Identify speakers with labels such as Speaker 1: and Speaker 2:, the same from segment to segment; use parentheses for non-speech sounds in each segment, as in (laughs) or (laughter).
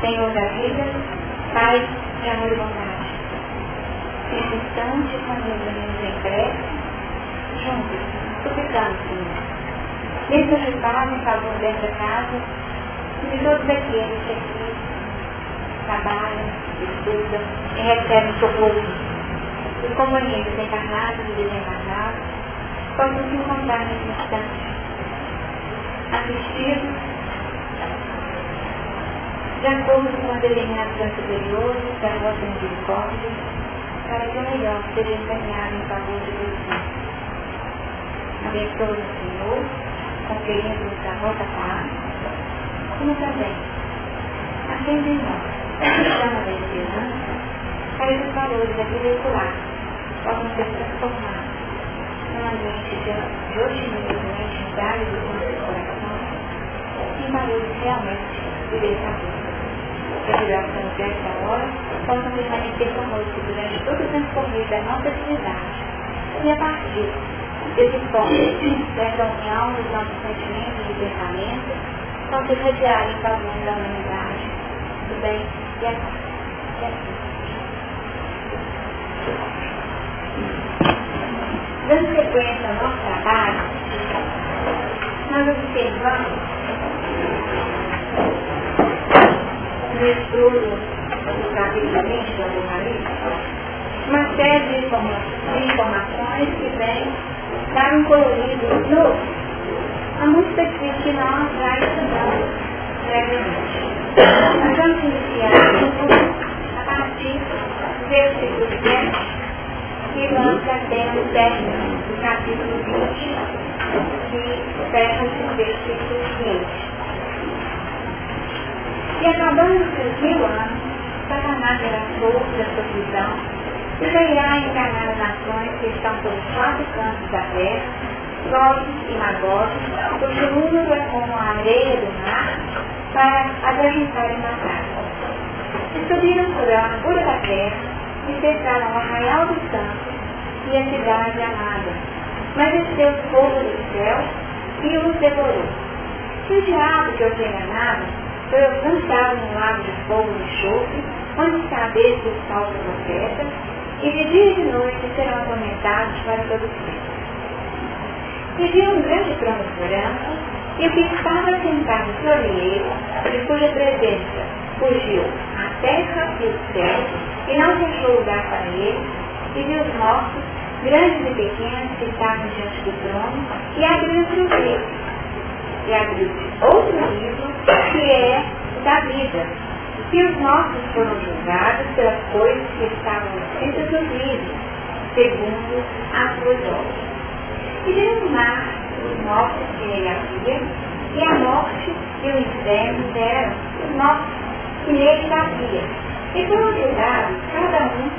Speaker 1: Senhor da vida, Pai de amor e bondade. Instante, quando nos prece, juntos, suplicamos, Senhor. Mesmo ajudar em favor dessa casa e de todos aqueles que aqui trabalham, estudam e recebem socorro. Os companheiros encarnados e desencarnados possam se encontrar nesse instante, assistidos de acordo com a determinação superior da vossa misericórdia, para que o melhor seja encaminhado em favor de Jesus. Abençoe o Senhor, conferindo-nos a vossa paz, como também acende em nós a chama da esperança, para que os valores aqui veiculados possam ser transformados num ambiente de otimismo e intimidade do nosso coração, em valores realmente libertadores que no desta hora possam permanecer conosco durante todo o transcorrer da nossa atividade. E a partir desse ponto, dessa união dos nossos sentimentos e pensamentos, possam irradiar em favor da humanidade, do bem e a paz. E. Dando sequência ao nosso trabalho, nós observamos no estudo do capítulo 20 do Apocalipse, uma série de informações que vem dar um colorido novo a música que nós já estudamos previamente. Nós vamos iniciar a partir do versículo 7 que nós já temos término do capítulo 20, que fecha o versículo 20. E acabando os mil anos, Satanás será solto da sua prisão e sairá enganar as nações que estão pelos quatro cantos da terra, Gogos e Magogos, cujo número é como a areia do mar, para agarrentar e matar. E subiram por a largura da terra e cercaram o arraial dos santos e a cidade amada. Mas desceu fogo do céu e os devorou. E o diabo que os enganava foi lançado no lago de fogo e enxofre, onde está a cabeça dos falsos profetas, e de dia e de noite serão atormentados para todo sempre. E viu um grande trono branco, e o que estava sentado sobre ele, de cuja presença fugiu a terra e o céu, e não deixou lugar para ele, e viu os mortos, grandes e pequenos, que estavam diante do trono, e abriu-se o livro e abrir outro livro que é da vida. E os nossos foram julgados pelas coisas que estavam escritas nos livros, segundo as suas obras. E o mar, os nossos que havia, e a morte e o inferno deram os nossos que nele havia. E foram julgados cada um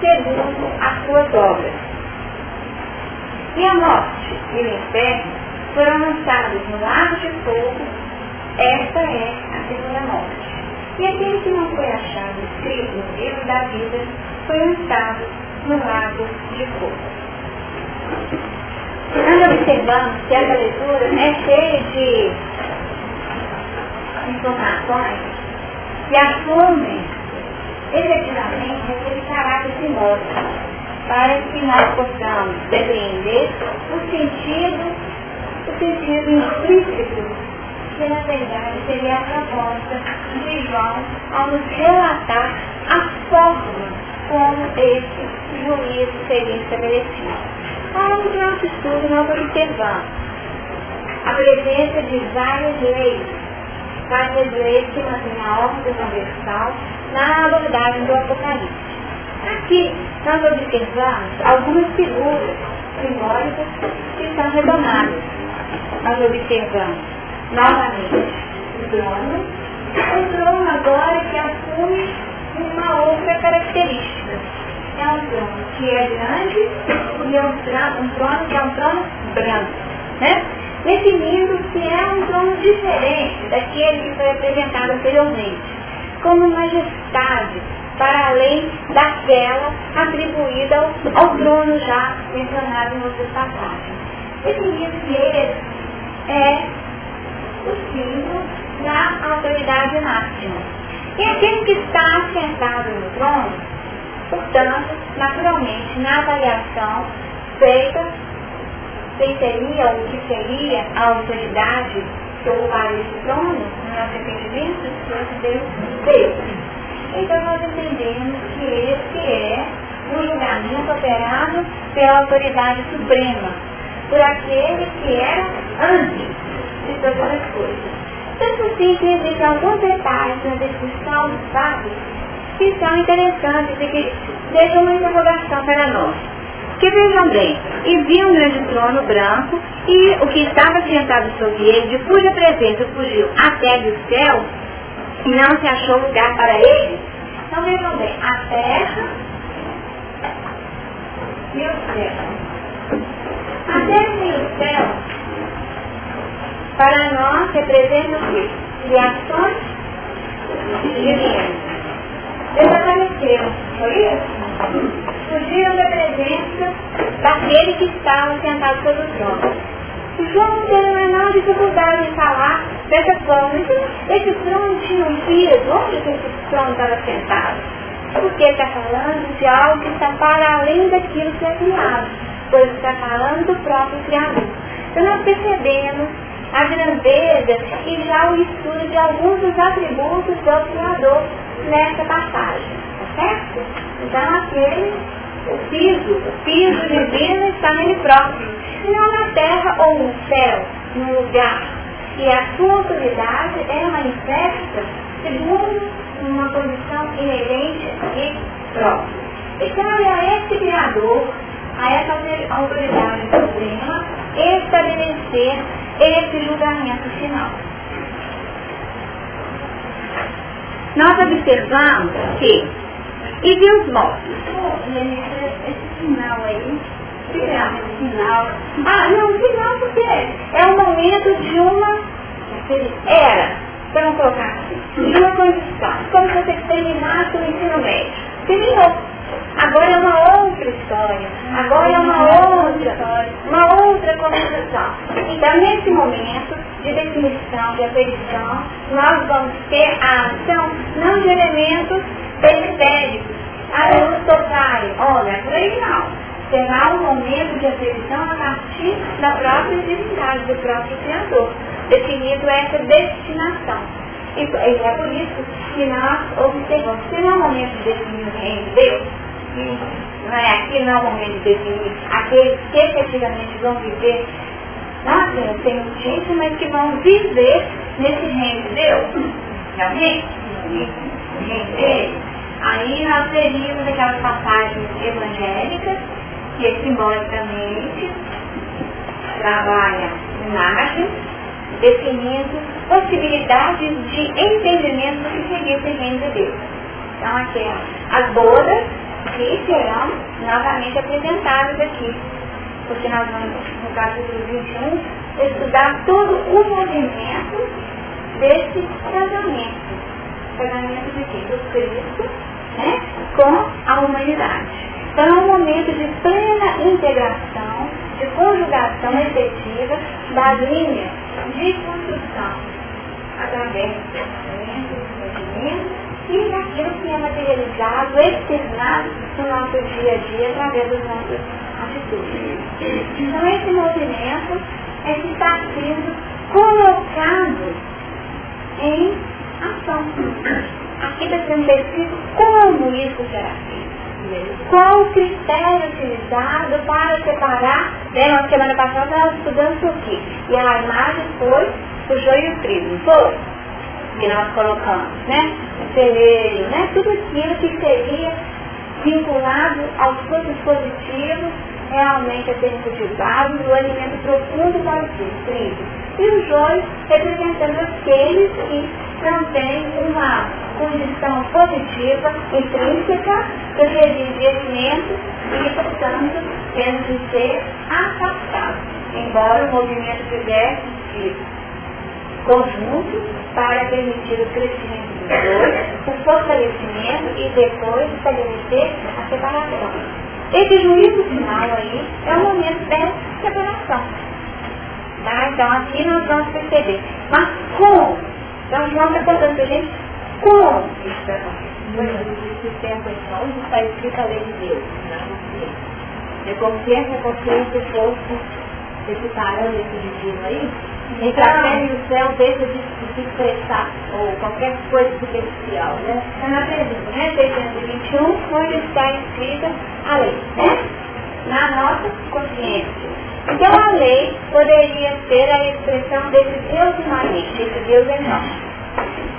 Speaker 1: segundo as suas obras. E a morte e o inferno foram lançados no lago de fogo, esta é a segunda morte. E aquele que não foi achado escrito no livro da vida foi lançado no lago de fogo. Nós observamos que essa leitura é cheia de informações que assumem efetivamente aquele caráter simbólico para que nós possamos depreender o sentido o sentido implícito que na verdade seria a proposta de João ao nos relatar a forma como esse juízo seria estabelecido. Ao nosso estudo nós observamos a presença de várias leis, várias leis que mantêm a ordem universal na abordagem do Apocalipse. Aqui nós observamos algumas figuras simbólicas que são retomadas nós observamos novamente o trono, o trono agora que assume uma outra característica. É um trono que é grande e é um trono, um trono que é um trono branco. Né? Definindo que é um trono diferente daquele que foi apresentado anteriormente, como majestade, para além daquela atribuída ao, ao trono já mencionado em outras passagens. Que ele é o símbolo da autoridade máxima. E aquele que está sentado no trono, portanto, naturalmente, na avaliação feita, seria ou que seria a autoridade que ocuparia esse trono, no nosso entendimento, Deus, Deus. Então nós entendemos que esse é o julgamento operado pela autoridade suprema, por aquele que era antes de todas as coisas. Tanto assim que existem alguns detalhes na descrição dos fatos que são interessantes e que deixam uma interrogação para nós. Que vejam bem, e viu um grande trono branco, e o que estava sentado sobre ele, de cuja presença fugiu até do céu, e não se achou lugar para ele. Então vejam bem, a terra e o céu. A terra e o céu, para nós, representam o quê? Criações divinas. Desapareceram, foi isso? Fugiram da presença daquele que estava sentado sobre o trono. João teve a menor dificuldade em falar dessa forma. Então, esse trono tinha um peso, onde esse trono estava sentado? Porque está falando de algo que está para além daquilo que é criado, pois está falando do próprio Criador. Então nós percebemos a grandeza e já o estudo de alguns dos atributos do Criador nessa passagem, tá certo? Então aquele, o piso, o piso divino está nele próprio, e não na terra ou no céu, no lugar. E a sua autoridade é manifesta segundo uma condição inerente e própria. E cabe a esse Criador, a essa autoridade suprema, estabelecer esse julgamento final. Nós observamos que, e de os mortos? Esse final aí, final. Ah, não, final porque é o momento de uma era, vamos colocar assim, de uma condição, como se você terminasse o ensino médio. Terminou. Agora é uma outra história. Agora é uma outra uma outra conversação. Então, nesse momento de definição, de aferição, nós vamos ter a ação não de elementos periféricos. Ah, eu tocarem. Olha, por aí não. Será um momento de aferição a partir da própria divindade, do próprio Criador, definido essa destinação. E é por isso que nós observamos que não é o momento de definir o reino de Deus, não é aqui não é o momento de definir aqueles que efetivamente vão viver, nossa, tem gente, mas que vão viver nesse reino de Deus. Realmente? Reino dele. Aí nós teríamos aquelas passagens evangélicas que simbolicamente trabalham imagem, definindo possibilidades de entendimento que seria esse reino de Deus. Então aqui, as bodas que serão novamente apresentadas aqui. Porque nós vamos, no capítulo 21, estudar todo o movimento desse casamento. Casamento de? Do Cristo né? com a humanidade. Então é um momento de plena integração, de conjugação efetiva das linhas de construção através do pensamento, do movimento e daquilo que é materializado, externado no nosso dia a dia através das nossas atitudes. Então esse movimento é que está sendo colocado em ação. Aqui está sendo descrito como isso será feito. Qual o critério utilizado para separar, né, na semana passada nós estudamos isso aqui. E a imagem foi o joio e o trigo, foi? que nós colocamos, né? O celeiro, né? Tudo aquilo que seria vinculado aos frutos positivos realmente a serem cultivados, o alimento profundo para o trigo. E o joio representando aqueles que têm uma condição positiva, intrínseca, que exige alimento e, portanto, tendo de ser afastado. Embora o movimento tivesse sido conjunto para permitir o crescimento dos dois, o fortalecimento e depois estabelecer a separação. Esse juízo final aí é o momento da separação. Tá? Então aqui nós vamos perceber. Mas como? Então João está contando a gente Como isso
Speaker 2: onde está escrito a lei de Deus, na consciência. Eu confio que a consciência fosse esse parâmetro divino aí, então a terra e o céu deixa de se expressar, ou qualquer coisa superficial, né?
Speaker 1: Está na pergunta, né? 621, onde está escrita a lei, né? Na nossa consciência. Então a lei poderia ser a expressão desse Deus imanente, esse Deus enorme.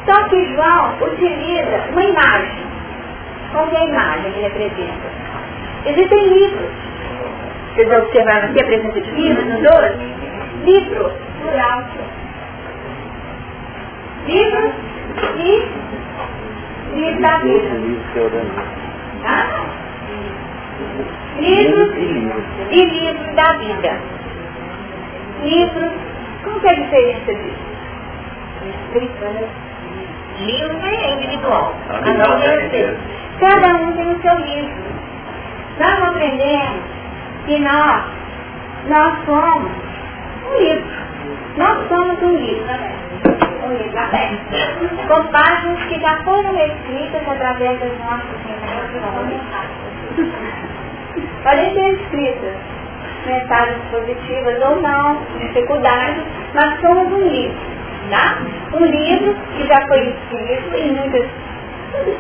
Speaker 1: Só que João utiliza uma imagem. Qual é a imagem que representa? Existem livros. Vocês observaram aqui a presença de livros nos dois? Livros, plural. Livros e livros da vida. Tá? Livros e livros da vida. Livros, qual é a diferença disso? Né? Livro é individual. Cada um tem o seu livro. Nós aprendemos que nós, nós somos um livro. Nós somos um livro. Um livro aberto. Com páginas que já foram escritas através das nossas mensagens. Podem ser escritas mensagens positivas ou não, dificuldades, mas somos um livro. Tá? Um livro que já foi escrito em muitas,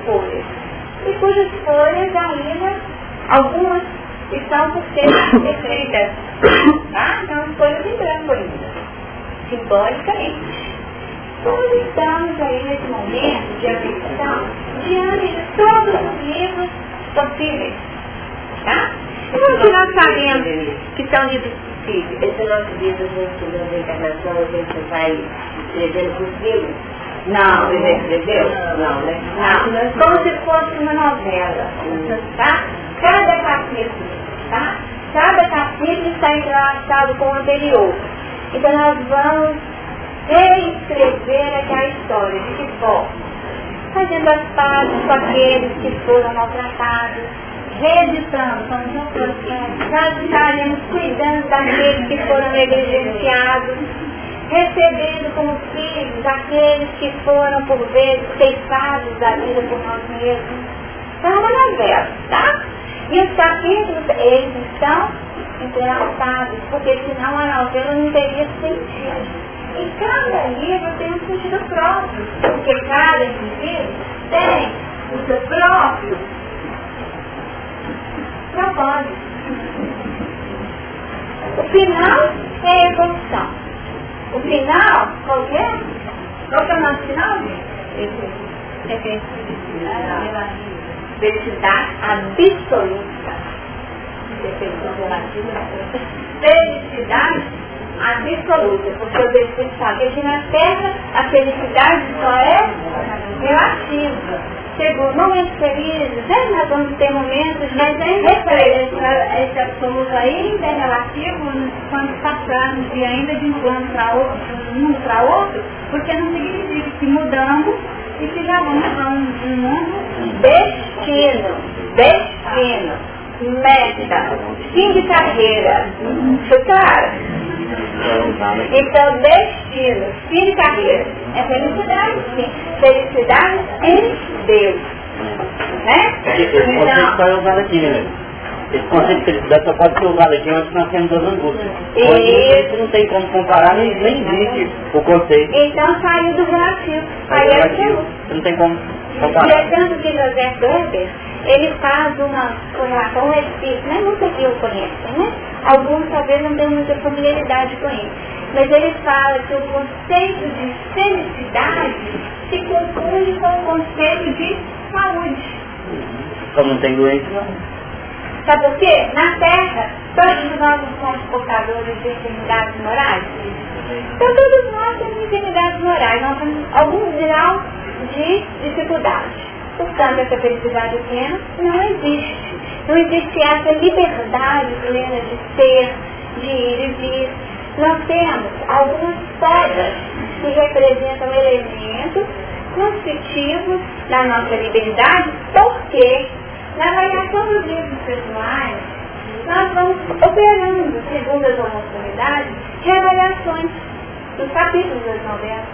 Speaker 1: folhas. E cujas folhas ainda, algumas estão por ser escritas. Tá? Então, folhas em branco ainda. Simbolicamente. Nós estamos aí nesse momento de aflição diante de todos os livros possíveis. Tá? E que nós sabemos que são livros possíveis.
Speaker 2: Esse nosso livro, junto da encarnação, a gente vai escrevendo por livros.
Speaker 1: Não,
Speaker 2: você escreveu? Não, né?
Speaker 1: Não, como se fosse uma novela, tá? Cada capítulo, tá? Cada capítulo está entrelaçado com o anterior. Então nós vamos reescrever aquela história. De que forma? Fazendo as pazes com aqueles que foram maltratados, reeditando, nós estaremos cuidando daqueles que foram negligenciados, recebendo como filhos aqueles que foram, por vezes, ceifados da vida por nós mesmos. Então, é uma tá? E os capítulos, eles estão entrelaçados, porque senão a novela não teria sentido. E cada livro tem um sentido próprio, porque cada indivíduo tem o seu próprio propósito. O final é a evolução. O final, qual é? Qual é o nosso final, gente? Felicidade absoluta. Felicidade absoluta. Porque o Espírito sabe que na Terra a felicidade só é relativa chegou momentos felizes, né? nós vamos ter momentos, mas é esse, esse absoluto aí ainda é relativo quando passamos de ainda de um plano para outro, de um para outro, porque não significa que mudamos e que já vamos para um, um mundo destino, destino, meta, fim de carreira. Foi claro? Então, destino, fim de carreira, é felicidade, sim. Felicidade em Deus. Né?
Speaker 3: Conceito então, Esse conceito de felicidade só pode ser usado aqui onde nós temos as angústias. Isso não tem como comparar, nem, nem existe o conceito.
Speaker 1: Então saiu do relativo. Aí é relativo.
Speaker 3: Não tem como comparar.
Speaker 1: E é tanto que José Weber, ele faz uma correlação com espírito, né? Nunca que o conhecem, né? Alguns talvez não tenham muita familiaridade com ele. Mas ele fala que o conceito de felicidade se confunde com o conceito de saúde.
Speaker 3: Como não tem doença, não.
Speaker 1: Sabe por quê? Na Terra, todos nós somos portadores de enfermidades morais. Então todos nós temos enfermidades morais, nós temos algum grau de dificuldade. Portanto, essa felicidade plena não existe. Não existe essa liberdade plena de ser, de ir e vir. Nós temos algumas pedras que representam elementos constitutivos da nossa liberdade, porque na avaliação dos livros pessoais, nós vamos operando, segundo as oportunidades, reavaliações dos capítulos das novelas.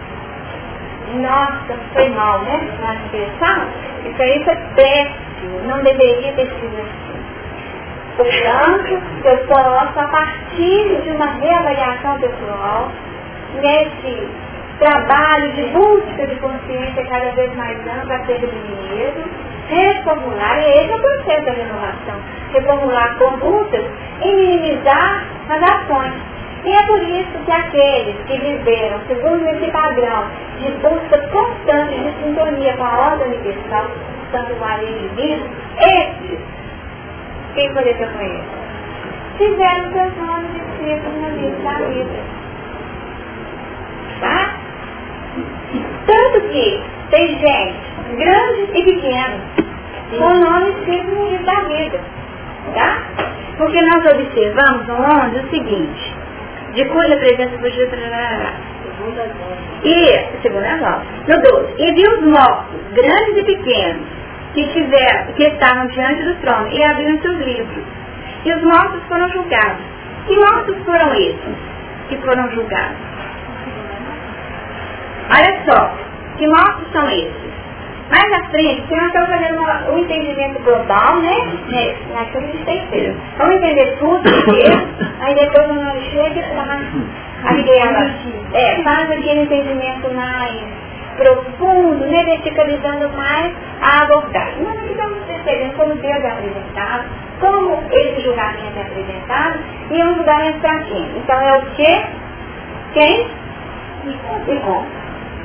Speaker 1: nossa, foi mal, né? Na expressão, isso aí foi péssimo, não deveria ter sido assim. Portanto, eu posso, a partir de uma reavaliação pessoal, nesse trabalho de busca de consciência cada vez mais ampla acerca mesmo, reformular, e esse é o processo da renovação, reformular condutas e minimizar as ações. E é por isso que aqueles que viveram segundo esse padrão de busca constante de sintonia com a ordem universal, tanto com a lei divina, esses, quem conheceu com eles? Tiveram seus nomes escritos no livro da vida. Tá? Tanto que tem gente, grande e pequena, com nome escrito no livro da vida. Tá? Porque nós observamos no 11 o seguinte, de cuja presença fugiu e, segunda nova, no 12, e viu os mortos, grandes e pequenos, que, tiveram, que estavam diante do trono, e abriram seus livros. E os mortos foram julgados. Que mortos foram esses que foram julgados? Olha só, que mortos são esses? Mais à frente, se nós estamos fazendo uma, um entendimento global, né? né? Naquilo que a gente tem que ter. Vamos entender tudo (coughs) primeiro, aí depois nós chega, faz aquela, é, faz aquele entendimento mais profundo, né? verticalizando mais a abordagem. Nós aqui estamos percebendo como Deus é apresentado, como esse julgamento é apresentado, e um julgamento para quem? Então é o que? Quem? E como.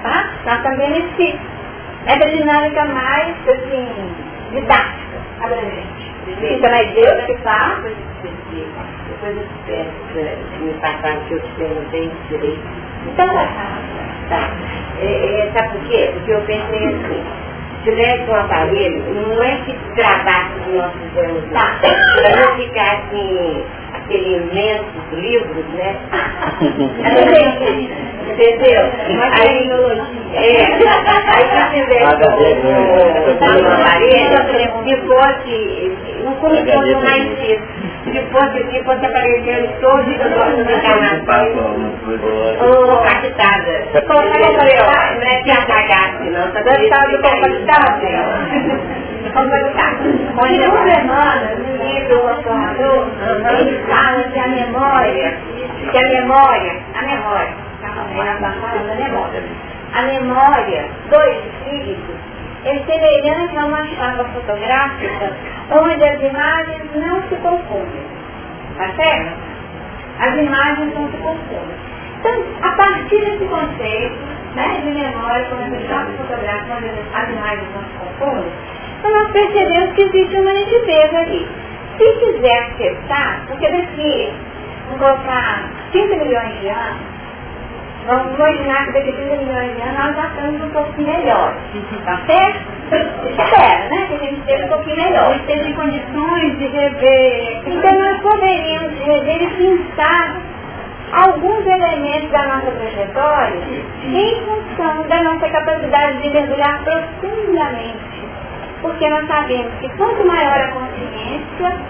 Speaker 1: Tá? Nós também esse essa dinâmica mais, assim, didática, abrangente. Então é Deus que faz.
Speaker 2: Depois eu peço me passar que eu te perguntei direito.
Speaker 1: Então vai
Speaker 2: Tá. É, é, sabe por quê? Porque eu pensei assim, se tivesse um aparelho, não é que travasse os nossos anos, tá? Para não ficar assim, aquele imenso livros, né? Entendeu? Aí, é, aí se tivesse um aparelho, se fosse, não corresponde mais isso. Se fosse, se fosse aparecendo todos os nossos encarnações, ou captada. Não é que apagasse, não. Tá
Speaker 1: gostado compactado? Compactado. Segundo Emmanuel, no livro O Transformador, ele fala que a memória, que a memória, a memória, a memória, a memória do espírito é semelhante a uma chapa fotográfica onde as imagens não se confundem. Tá certo? As imagens não se confundem. Então, a partir desse conceito né, de memória, como essa chapa fotográfica onde as imagens não se confundem, então nós percebemos que existe uma nitidez ali. Se quiser acessar, porque daqui, vamos colocar 5 milhões de anos, Vamos imaginar que daqui a 30 milhões de anos nós já estamos um pouquinho melhor. (laughs) Tá certo? Espera, né? Que a gente esteja um pouquinho melhor.
Speaker 2: Esteja condições de rever.
Speaker 1: Então nós poderíamos rever e pensar alguns elementos da nossa trajetória em função da nossa capacidade de mergulhar profundamente. Porque nós sabemos que quanto maior a consciência,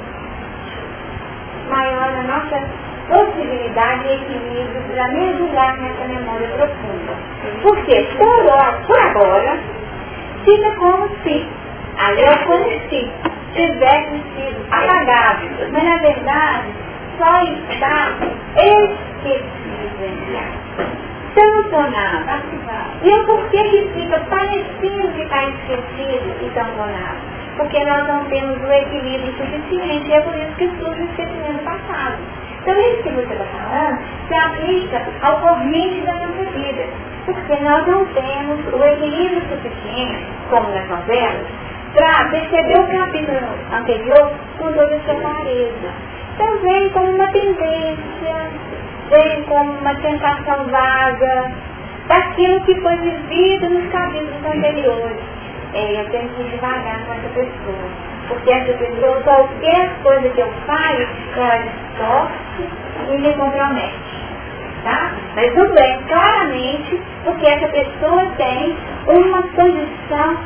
Speaker 1: maior a nossa possibilidade e equilíbrio para mergulhar nessa memória profunda. Porque, por, por agora, fica como se a lei como se tivesse sido apagado. Mas, na verdade, só está esquecido tamponado. E o porquê que fica parecendo que está esquecido e tamponado? Porque nós não temos o equilíbrio suficiente e é por isso que surge o esquecimento passado. Então isso que você está falando se aplica ao corrente da nossa vida. Porque nós não temos o equilíbrio suficiente, como nas novelas, para perceber o capítulo anterior com toda essa clareza. Então vem como uma tendência, vem como uma tentação vaga daquilo que foi vivido nos capítulos anteriores. É, eu tenho que ir devagar com essa pessoa porque essa pessoa, qualquer coisa que eu fale, ela distorce e me compromete. Tá? Mas tudo bem, claramente, porque essa pessoa tem uma condição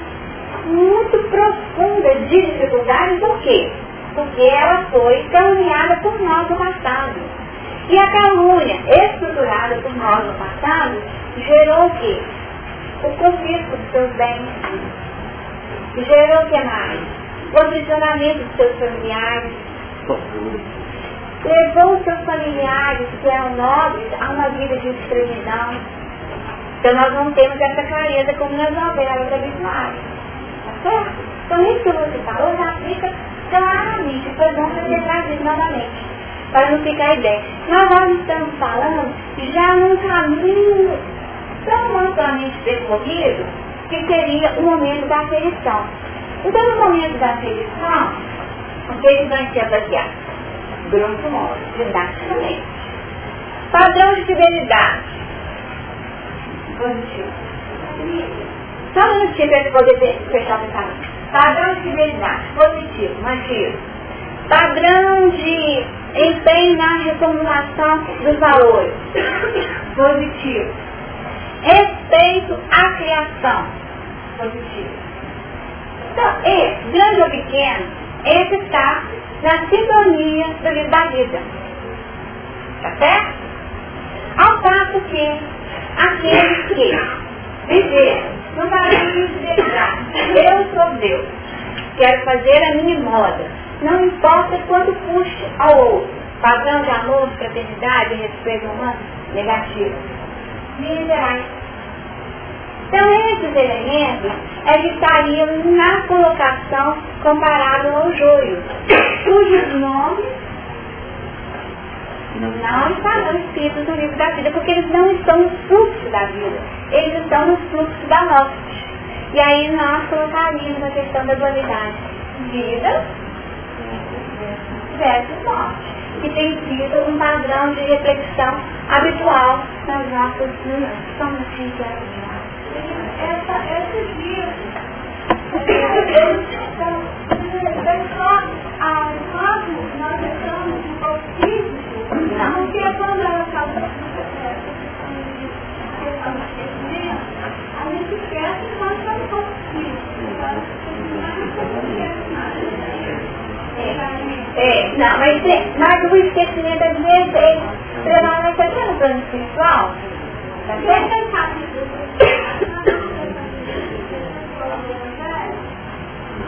Speaker 1: muito profunda de dificuldade, por quê? Porque ela foi caluniada por nós no passado. E a calúnia estruturada por nós no passado gerou o quê? o confisco dos seus bens, gerou o que mais? O aprisionamento dos seus familiares, levou os seus familiares, que eram nobres, a uma vida de escravidão. Então nós não temos essa clareza como nas novelas habituais. Tá certo? Então isso que você falou já fica claramente, foi bom você trazer novamente, para não ficar ideia. Nós nós estamos falando já num caminho tão amplamente percorrido que seria o momento da aferição. Então no momento da aferição, o que eles vão se avaliar? grosso modo, didaticamente. Padrão de fidelidade. Positivo. Só um minutinho para poder fechar o pensamento. Padrão de fidelidade. Positivo, mantido. Padrão de empenho na reformulação dos valores. Positivo. Respeito à criação. Positivo. Então, esse, grande ou pequeno, esse está na sintonia da vida. Tá certo? Ao passo que aqueles que viveram no paraíso de Deus, eu sou Deus, quero fazer a minha moda, não importa quanto custe ao outro, padrão de amor, fraternidade e respeito humano, negativo. Minerais. Então esses elementos é que estariam na colocação comparável ao joio, cujos nomes não estão escritos no livro da vida, porque eles não estão no fluxo da vida, eles estão no fluxo da morte. E aí nós colocaríamos a questão da dualidade. Vida versus morte, que tem sido um padrão de reflexão habitual nas nossas, somos essa, esse dia, a cosmos, nós estamos um pouco físico, porque quando ela está a gente esquece que nós estamos um pouco físicos. É, não, mas, mas o esquecimento às vezes é extremamente até no plano espiritual. Tá certo?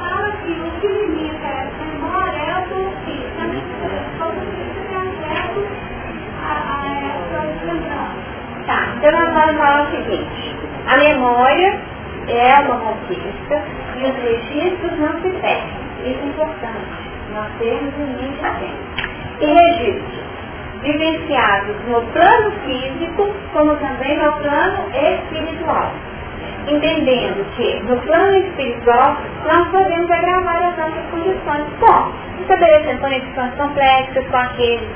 Speaker 1: Fala que o que limita essa memória é a essa Tá, então nós vamos falar o seguinte. A memória é uma conquista e os registros não se perdem. Isso é importante. Nós temos um mente atento. E registros vivenciados no plano físico, como também no plano espiritual entendendo que no plano espiritual nós podemos agravar as nossas condições. Como? Estabelecendo conexões complexas com aqueles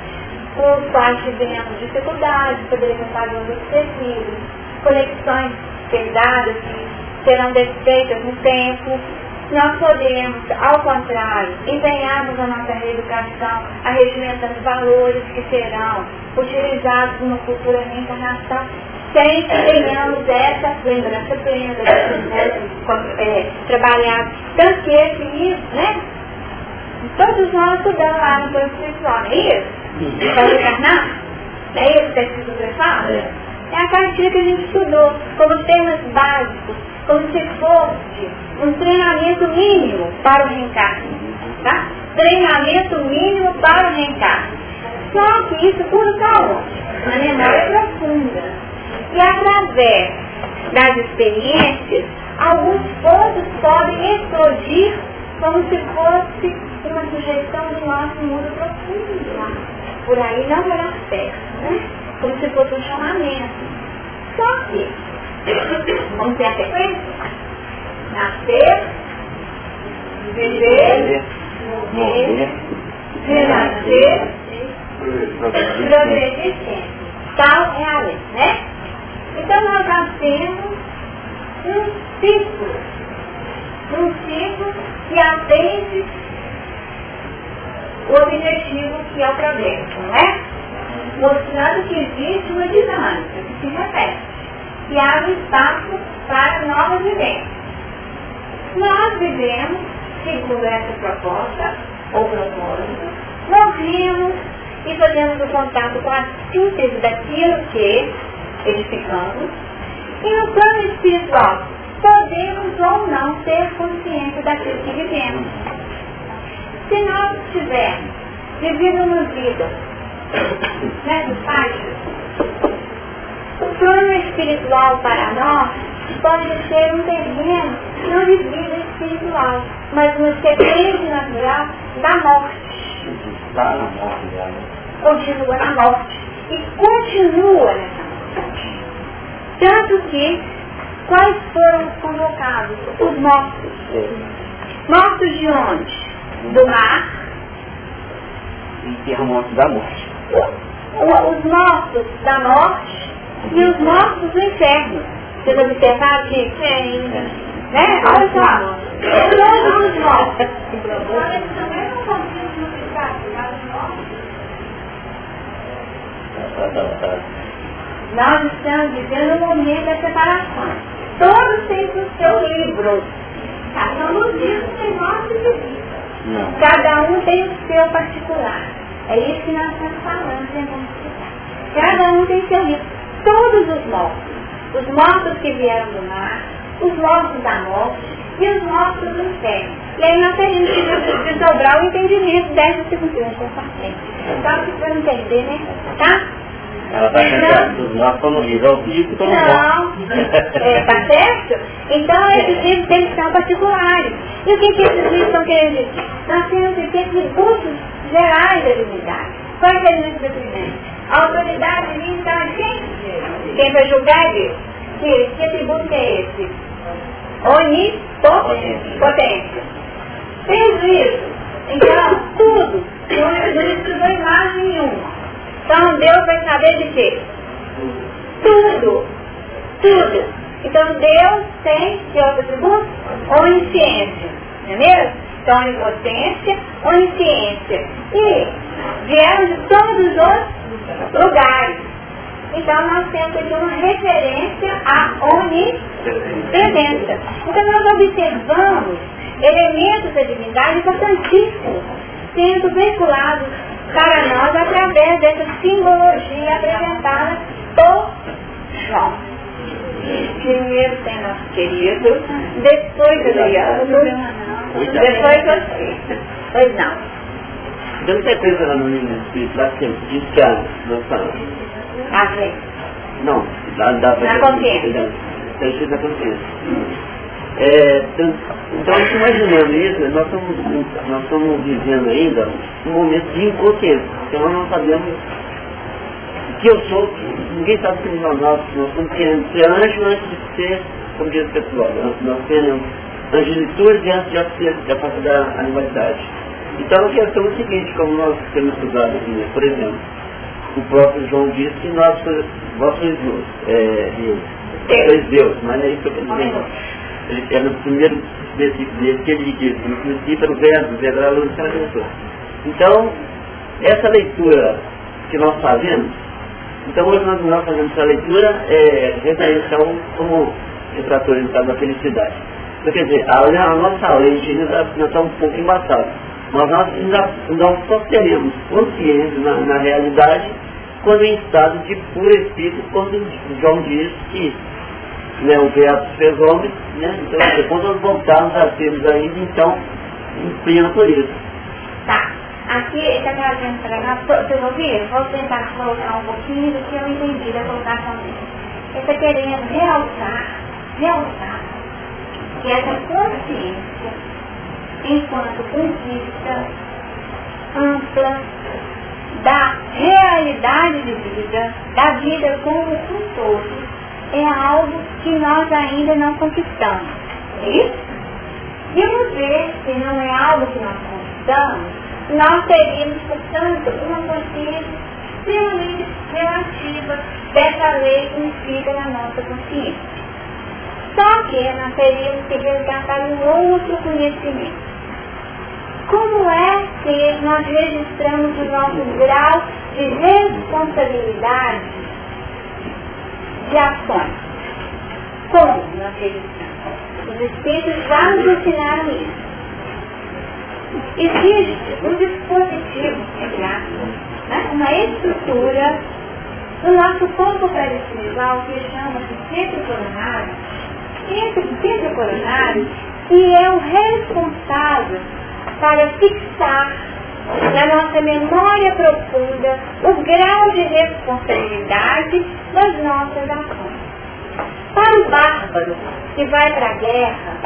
Speaker 1: os quais tivemos dificuldades, estabelecendo os obsessivos, conexões pesadas que serão desfeitas no tempo. Nós podemos, ao contrário, empenharmos a nossa reeducação, arregimentando valores que serão utilizados numa futura reencarnação sem que tenhamos essa lembrança plena, é, trabalhar tanto que esse livro, né? Todos nós estudamos lá no plano espiritual, não é isso? Para encarnar? Não é isso que está escrito no É a cartilha que a gente estudou, como temas básicos, como se fosse um treinamento mínimo para o reencarne. Tá? Treinamento mínimo para o reencarne. Só que isso tudo está? Na memória profunda. E através das experiências, alguns pontos podem explodir como se fosse uma sugestão do nosso mundo profundo lá. Por aí não pelas terras, né? Como se fosse um chamamento. Só que, vamos ter a sequência? Nascer, viver, morrer, renascer, progredir sempre. Tal é a lei, né? Então nós já temos um ciclo, um ciclo que atende o objetivo que é o não é? Mostrando que existe uma dinâmica que se repete, que abre espaço para novas vivências. Nós vivemos, segundo essa proposta, ou propósito, morremos e fazemos o contato com a síntese daquilo que edificando E no plano espiritual, podemos ou não ter consciência daquilo que vivemos. Se nós tivermos vivido uma vida nessa faixa, o plano espiritual para nós pode ser um terreno não de vida espiritual, mas uma sequência natural da morte.
Speaker 3: Está na morte né?
Speaker 1: Continua na morte. E continua nessa morte. Tanto que, quais foram convocados? Os mortos. Mortos de onde? Do mar.
Speaker 3: E morte da morte.
Speaker 1: Os mortos da morte e os mortos do inferno. Vocês observaram que tem, né? Olha só. Todos os mortos. Nós estamos vivendo um momento da separação. Todos têm o seu livro. Cada um diz tem nosso livro. Cada um tem o seu particular. É isso que nós estamos falando, né? Vamos explicar. Cada um tem seu livro. Todos os mortos. Os mortos que vieram do mar, os mortos da morte e os mortos do inferno. E aí nós teríamos que desdobrar o entendimento dessa segunda compartilhamento. Só que para entender, né? Tá?
Speaker 3: Ela está pensando dos nossos como diz, ao vivo todo
Speaker 1: Não, é, tá certo? Então esses livros têm que ser particulares. E o que, que esses livros estão querendo dizer? Nós temos que ter atributos gerais da divindade. Quais são os atributos? A autoridade divina está de quem? Quem vai julgar é Deus. Que, que atributo que é esse? Onipotência. Fez isso. Então, tudo. Não estudou imagem nenhuma. Então Deus vai saber de quê? Tudo. Tudo. Então Deus tem que outro atributo? Onisciência. Não é mesmo? Então onipotência, onisciência. E vieram de todos os lugares. Então nós temos aqui uma referência à onipresença. Então nós observamos elementos da divindade importantíssimos sendo veiculados para nós através dessa simbologia apresentada por João. Primeiro tem nosso querido, depois Adriano, depois você. Pois não.
Speaker 3: Eu não sei pensando no espírito lá que diz que a nossa.
Speaker 1: A ver.
Speaker 3: Não, dá, dá
Speaker 1: Na consciência.
Speaker 3: Na consciência. É, então, imaginando isso, nós estamos, nós estamos vivendo ainda um momento de inconsciência. Então nós não sabemos que eu sou, ninguém sabe que nós, nós, nós estamos querendo ser anjo antes de ser, como diz o pessoal, nós, temos angelitude antes de ser de passar da animalidade. Então a questão é o seguinte, como nós temos estudado aqui, né? por exemplo, o próprio João disse que nós, sois Deus, é, Deus, Deus, mas é isso que eu estou dizendo. Ele, é no primeiro versículo dele que ele diz, no princípio era o verbo, o verbo era a luz que ela Então, essa leitura que nós fazemos, então hoje nós, nós fazemos essa leitura é, referencial como retrator estado da felicidade. Então, quer dizer, a, a nossa lente ainda está um pouco embaçada. Mas nós ainda nós só teremos consciência na, na realidade quando em estado de puro espírito, quando João diz que né, o se fez homem, né? Então, depois nós voltarmos a termos ainda, então, em plena por isso.
Speaker 1: Tá. Aqui está trazendo para nós, vocês ouviram? Vou tentar colocar um pouquinho do que eu entendi da colocação dele. Ele está querendo realçar, realçar que essa consciência, enquanto conquista ampla da realidade de vida, da vida como um todo, é algo que nós ainda não conquistamos. É isso? E uma vez que não é algo que nós conquistamos, nós teríamos, portanto, uma consciência extremamente relativa dessa lei que na nossa consciência. Só que nós teríamos que resgatar um outro conhecimento. Como é que nós registramos o nosso grau de responsabilidade de ações. Como nós registramos? Os Espíritos já nos ensinaram isso. Existe um dispositivo, né? uma estrutura no nosso corpo pré-espiritual, que chama-se centro coronário, esse centro coronário, que é o responsável para fixar na nossa memória profunda o grau de responsabilidade das nossas ações. Para o bárbaro que vai para a guerra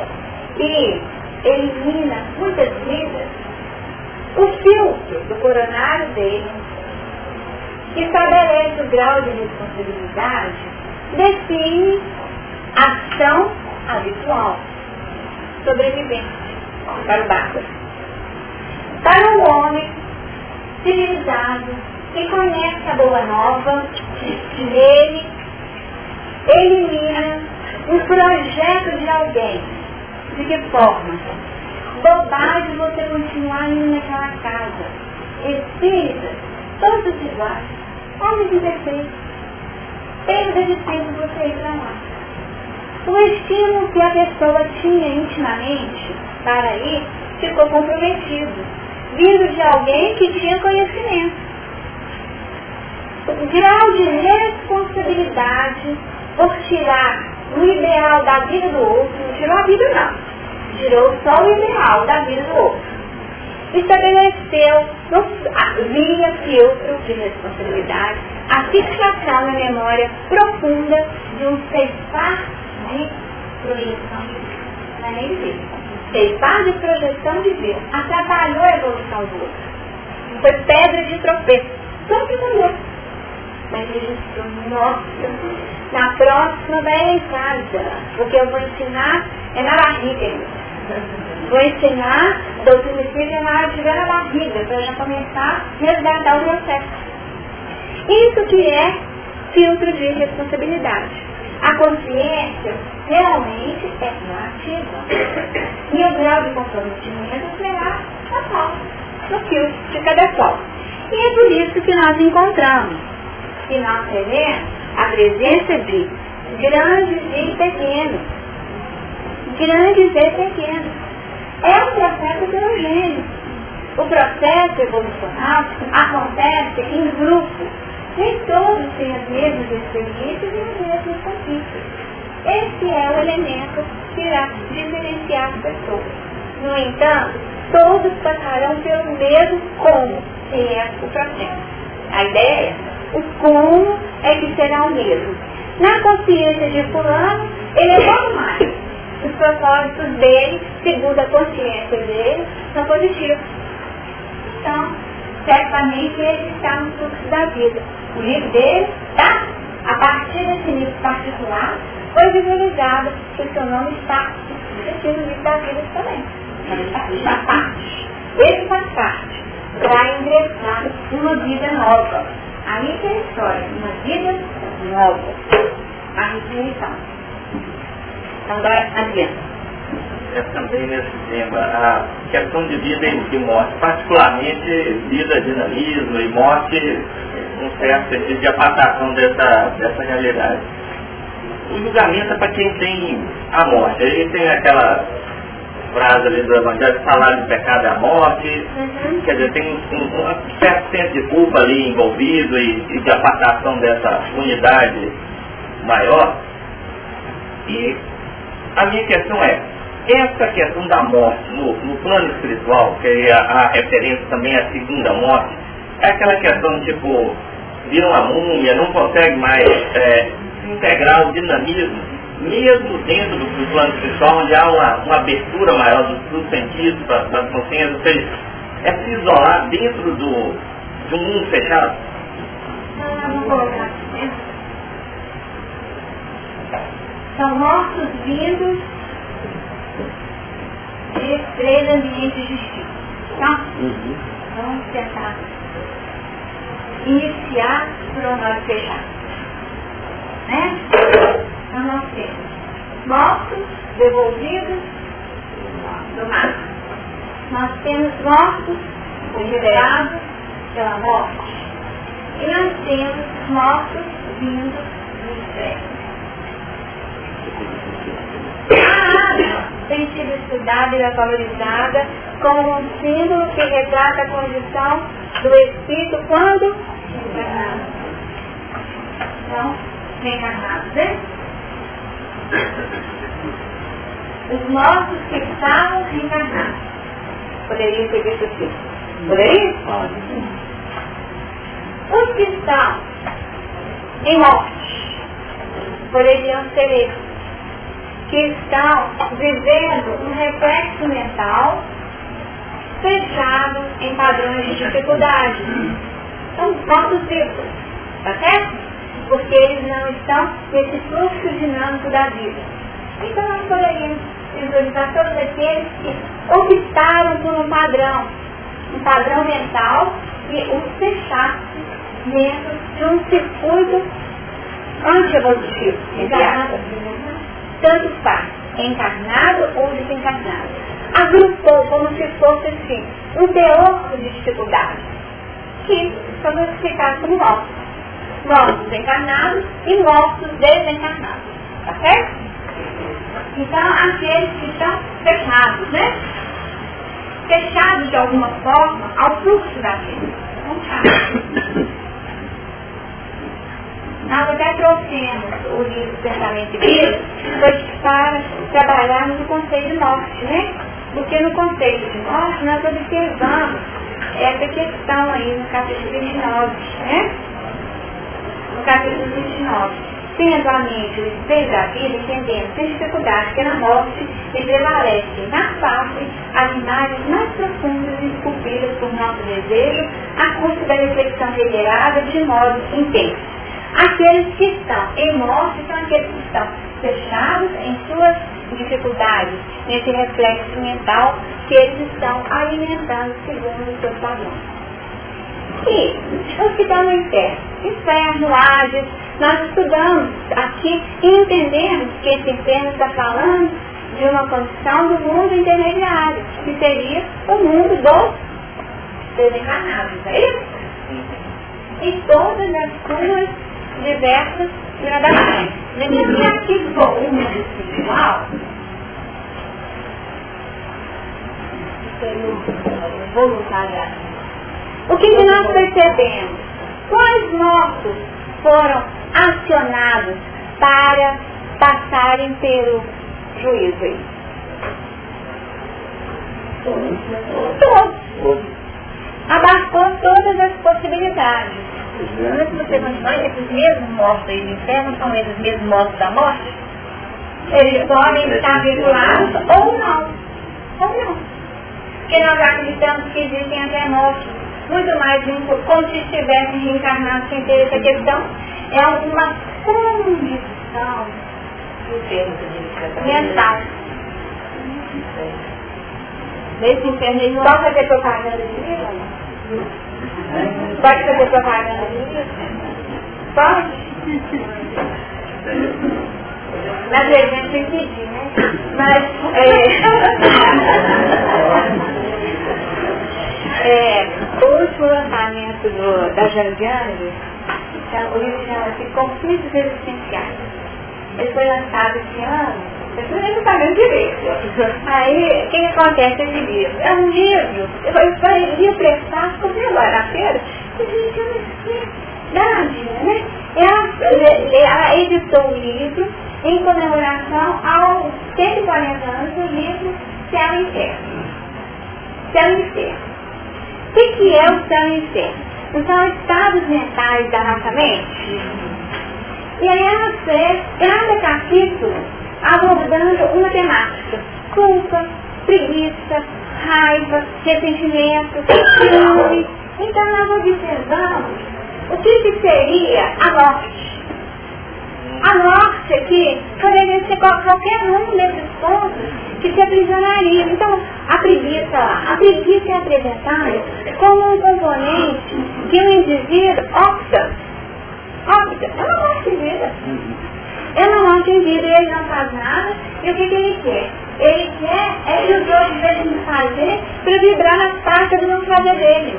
Speaker 1: e elimina muitas vidas, o filtro do coronário dele, que estabelece o grau de responsabilidade, define ação habitual, sobrevivente para o bárbaro. Para o homem civilizado, que conhece a boa nova, ele elimina um projeto de alguém. De que forma? Bobagem você continuar indo naquela casa. Espíritas, todos iguais. Homens de defeito. Perda de tempo você ir para lá. O estímulo que a pessoa tinha intimamente para ir ficou comprometido vindo de alguém que tinha conhecimento. O grau de responsabilidade por tirar o ideal da vida do outro, não tirou a vida não, tirou só o ideal da vida do outro. Estabeleceu, via filtro de responsabilidade, a fixação na memória profunda de um ceifar de projeção. Não é nem de projeção de Deus. Atrapalhou a evolução do outro. Foi pedra de tropeço. Só que mudou. Mas ele disse, nossa, na próxima vai em casa. Porque eu vou ensinar é na barriga. (laughs) Vou ensinar doutrina espírita é na hora de estiver na barriga, para já começar a resgatar o processo. Isso que é filtro de responsabilidade. A consciência realmente é ativa. E o grau de comprometimento será a qual? No fio de cada qual. E é por isso que nós encontramos, que nós revemos a presença de grandes e pequenos. Grandes e pequenos. É um processo heterogêneo. O processo evolucional acontece em grupo nem todos têm as mesmas experiências e as mesmas conquistas. Esse é o elemento que irá diferenciar as pessoas. No entanto, todos passarão pelo mesmo como, que é o processo. A ideia, o como é que será o mesmo. Na consciência de fulano, ele é pouco mais. Os propósitos dele, segundo a consciência dele, são positivos. Então, certamente ele está no fluxo da vida. O livro dele, tá? A partir desse livro particular, foi visualizado que o seu nome está no livro da vida também. Faz parte. Ele faz parte para ingressar numa vida nova. A história, uma vida nova. A ressurreição. Então, agora adianta
Speaker 3: é também nesse tema, a questão de vida e de morte, particularmente vida, dinamismo e morte, um certo sentido de apartação dessa, dessa realidade. O julgamento é para quem tem a morte. Aí tem aquela frase ali do Evangelho, salário de pecado é a morte, uhum. quer dizer, tem um, um, certo senso de culpa ali envolvido e, e de apartação dessa unidade maior. E a minha questão é, essa questão da morte no, no plano espiritual, que é a, a, referência também à segunda morte, é aquela questão tipo, vira uma múmia, não consegue mais é, integrar o dinamismo, mesmo dentro do, do, plano espiritual, onde há uma, uma abertura maior dos, dos sentidos, das da consciências, ou seja, é se isolar dentro do, de um mundo fechado.
Speaker 1: São mortos vindos de três ambientes distintos. Tá? Uhum. Vamos tentar iniciar por um lado fechado. Né? Então nós temos mortos devolvidos do mar. Nós temos mortos liberados pela morte. E nós temos mortos vindos do inferno. Tem sido estudada e valorizada como um símbolo que retrata a condição do espírito quando estão reencarnados, né? Os mortos que estavam reencarnados. Poderia ser visto aqui. Poderia? Pode. Os que estão em morte poderiam ser esses que estão vivendo um reflexo mental fechado em padrões de dificuldade. São pontos vivos, tá certo? Porque eles não estão nesse fluxo dinâmico da vida. Então nós poderíamos visualizar todos aqueles que optaram por um padrão, um padrão mental e os fechasse dentro de um circuito anti-evolutivo, tanto faz, encarnado ou desencarnado agrupou como se fosse assim, um teor de dificuldade, que são classificados como mortos. Mortos encarnados e mortos desencarnados. Tá certo? Então, aqueles que estão fechados, né? Fechados de alguma forma ao fluxo da vida. Nós até trouxemos o livro Pensamento e Vida para trabalharmos o conceito de morte, né? Porque no conceito de morte nós observamos essa questão aí no capítulo 29, né? No capítulo 29. Tendo a mente o espelho da vida, entendendo sem dificuldade que na morte e prevalecem na face as imagens mais profundas esculpidas por nosso desejo, a custo da reflexão reiterada de modo intenso. Aqueles que estão em morte são aqueles que estão fechados em suas dificuldades, nesse reflexo mental que eles estão alimentando segundo os seus padrões. E os que estão no inferno, inferno, Hades, nós estudamos aqui e entendemos que esse inferno está falando de uma condição do mundo intermediário, que seria o mundo dos desencarnados, é isso? E todas as suas diversas gradações. Lembrando que aqui o mundo espiritual voluntariamente. O que, que nós percebemos? Quais mortos foram acionados para passarem pelo juízo aí? Todos. Abarcou todas as possibilidades. Antes de você continuar, esses mesmos mortos aí do inferno são esses mesmos mortos da morte? Eles podem estar vinculados ou não. Ou não. Porque nós acreditamos que existem até mortes muito mais como se estivessem reencarnados sem ter essa questão. É alguma condição mental. Nesse inferno aí não Pode fazer propaganda de livro? Pode fazer propaganda? Pode? Na verdade, eu entendi, né? Mas, é, é, o último lançamento do, da Jandiane, o livro chama-se Conflitos Existenciais. Ele foi lançado esse ano, eu nem sabendo direito. Aí, o que acontece esse livro? É um livro, eu ia prestar, comprei agora na feira, e gente, eu não sei, né? Ela, ela editou o livro em comemoração aos 140 anos do livro Céu e Inferno. Céu e Inferno. O que, que é o céu e inferno? São estados mentais da nossa mente. E aí ela fez cada capítulo abordando uma temática. Culpa, preguiça, raiva, ressentimento, ciúme. Então nós observamos o que, que seria a morte a morte aqui poderia ser qualquer um desses pontos que se aprisionaria. Então, a preguiça a preguiça é apresentada como um componente que o indivíduo opta. Opta, é uma morte em vida. É uma morte em vida ele não faz nada. E o que, que ele quer? Ele quer é que os outros deixem fazer para vibrar nas partes do não fazer dele.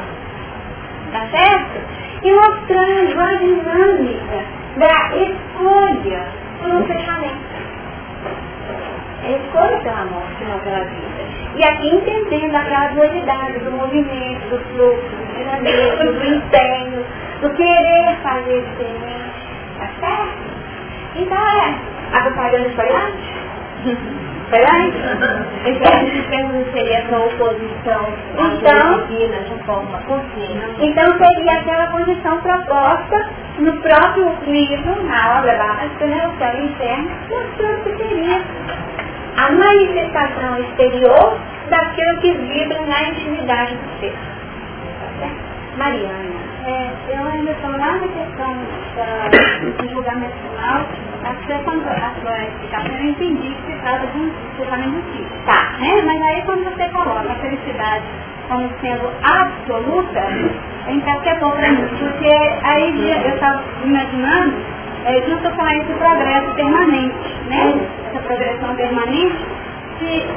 Speaker 1: Tá certo? E mostrando a dinâmica da escolha por um fechamento. É escolha pela morte, não pela vida. E aqui entendendo aquela dualidade do movimento, do fluxo, do dinamismo, do empenho, do querer fazer diferente, tá certo. Então é, a propaganda foi antes. (laughs) Foi antes.
Speaker 2: Então a gente pergunta seria essa oposição
Speaker 1: Então,
Speaker 2: divina de forma consciente.
Speaker 1: então seria aquela condição proposta no próprio livro, na obra básica, né, o céu e o inferno, mostrando que seria a manifestação exterior daquilo que vibra na intimidade do ser. Tá? Mariana.
Speaker 4: É, eu ainda estou lá na questão da, do julgamento final. Até quando a sua explicação eu entendi que se trata de um julgamento justiça.
Speaker 1: Tá.
Speaker 4: Né? Mas aí quando você coloca a felicidade como sendo absoluta, então quebrou para mim. Porque aí eu estava imaginando, é, junto com esse progresso permanente, né? Essa progressão permanente, que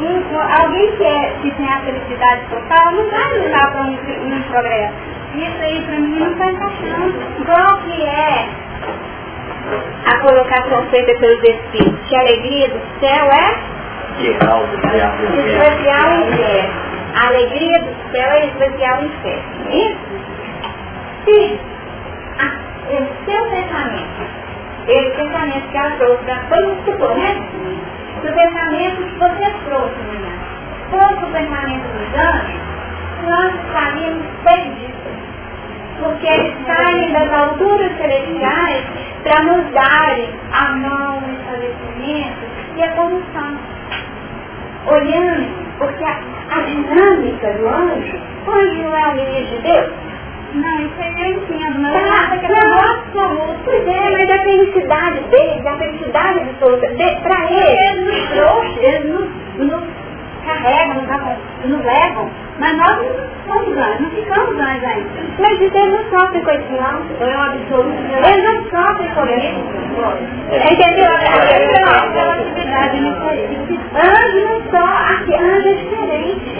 Speaker 4: um, alguém que, é, que tem a felicidade total não vai lutar para um, um progresso. Isso aí para mim não está encaixando.
Speaker 1: Qual que é a colocação feita pelos Espíritos? Que a alegria do céu é esvaziar o inferno. A alegria do céu é esvaziar o inferno. Isso? Se a, o seu pensamento, esse pensamento que ela trouxe, pra- foi um supor, né? O pensamento que você trouxe, menina, fosse o pensamento dos anjos, nós estaríamos perdidos. Porque eles saem das alturas celestiais para nos darem a mão, o estabelecimento e a condução olhando, porque a, a dinâmica do anjo, o anjo não é o menino de Deus.
Speaker 4: Não, isso aí eu entendo, mas
Speaker 1: Tá,
Speaker 4: que é
Speaker 1: não,
Speaker 4: absoluto.
Speaker 1: Pois é, mas a felicidade deles, a felicidade de, para eles,
Speaker 4: Eles nos trouxam, eles nos, nos carregam, nos, nos levam, mas nós não somos anjos, não ficamos anjos ainda.
Speaker 1: mas eles não sofrem com isso não.
Speaker 4: Então é um absoluto.
Speaker 1: Eles não sofrem com isso. Entendeu?
Speaker 4: Aquela atividade iniciativa.
Speaker 1: Anjo não só, aqui anjo é diferente.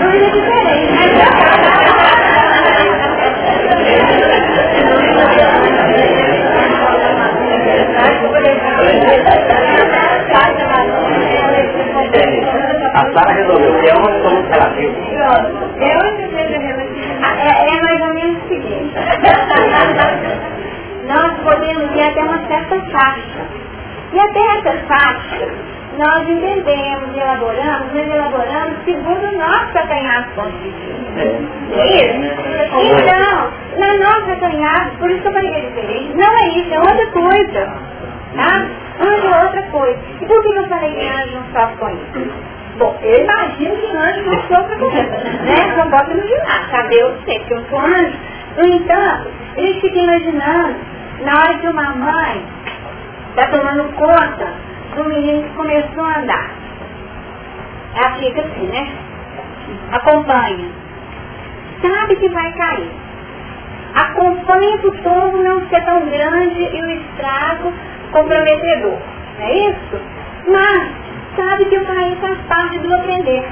Speaker 1: Anjo é diferente. (laughs) (laughs)
Speaker 3: A Sara resolveu que é uma solução relativa.
Speaker 1: Eu entendi é, é mais ou menos o seguinte. Nós podemos ir até uma certa faixa. E até essa faixa, nós entendemos elaboramos, mas elaboramos segundo o nosso acanhado vista. Isso. Então, na nossa acanhado, por isso que eu falei é diferente, não é isso, é outra coisa. Tá? Anjo é outra coisa. E por que eu falei que anjo não sofre com isso? Bom, eu imagino que anjo não sofre com isso. Né? Não posso imaginar. Saber eu sei que eu sou anjo. No entanto, eles ficam imaginando, na hora que uma mãe está tomando conta do menino que começou a andar. Ela fica assim, né? Acompanha. Sabe que vai cair. Acompanha para o tombo não ser tão grande e o estrago comprometedor. Não é isso? Mas sabe que o cair faz parte do aprender.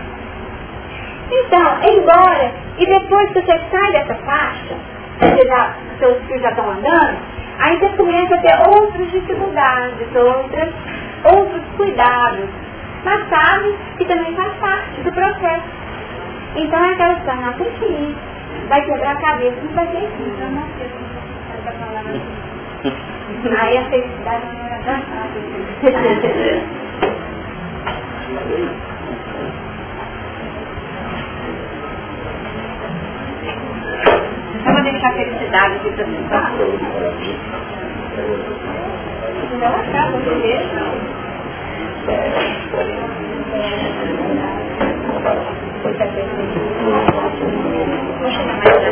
Speaker 1: Então, embora, e depois que você sai dessa faixa, você já, seus filhos já estão andando, aí você começa a ter outras dificuldades, outras, outros cuidados. Mas sabe que também faz parte do processo. Então é aquela história, não tem que ir. Vai quebrar a cabeça, não vai ter que ir. (laughs) Aí a felicidade não era (laughs) vou deixar a felicidade para você. Não acaba, você deixa. Vou chegar mais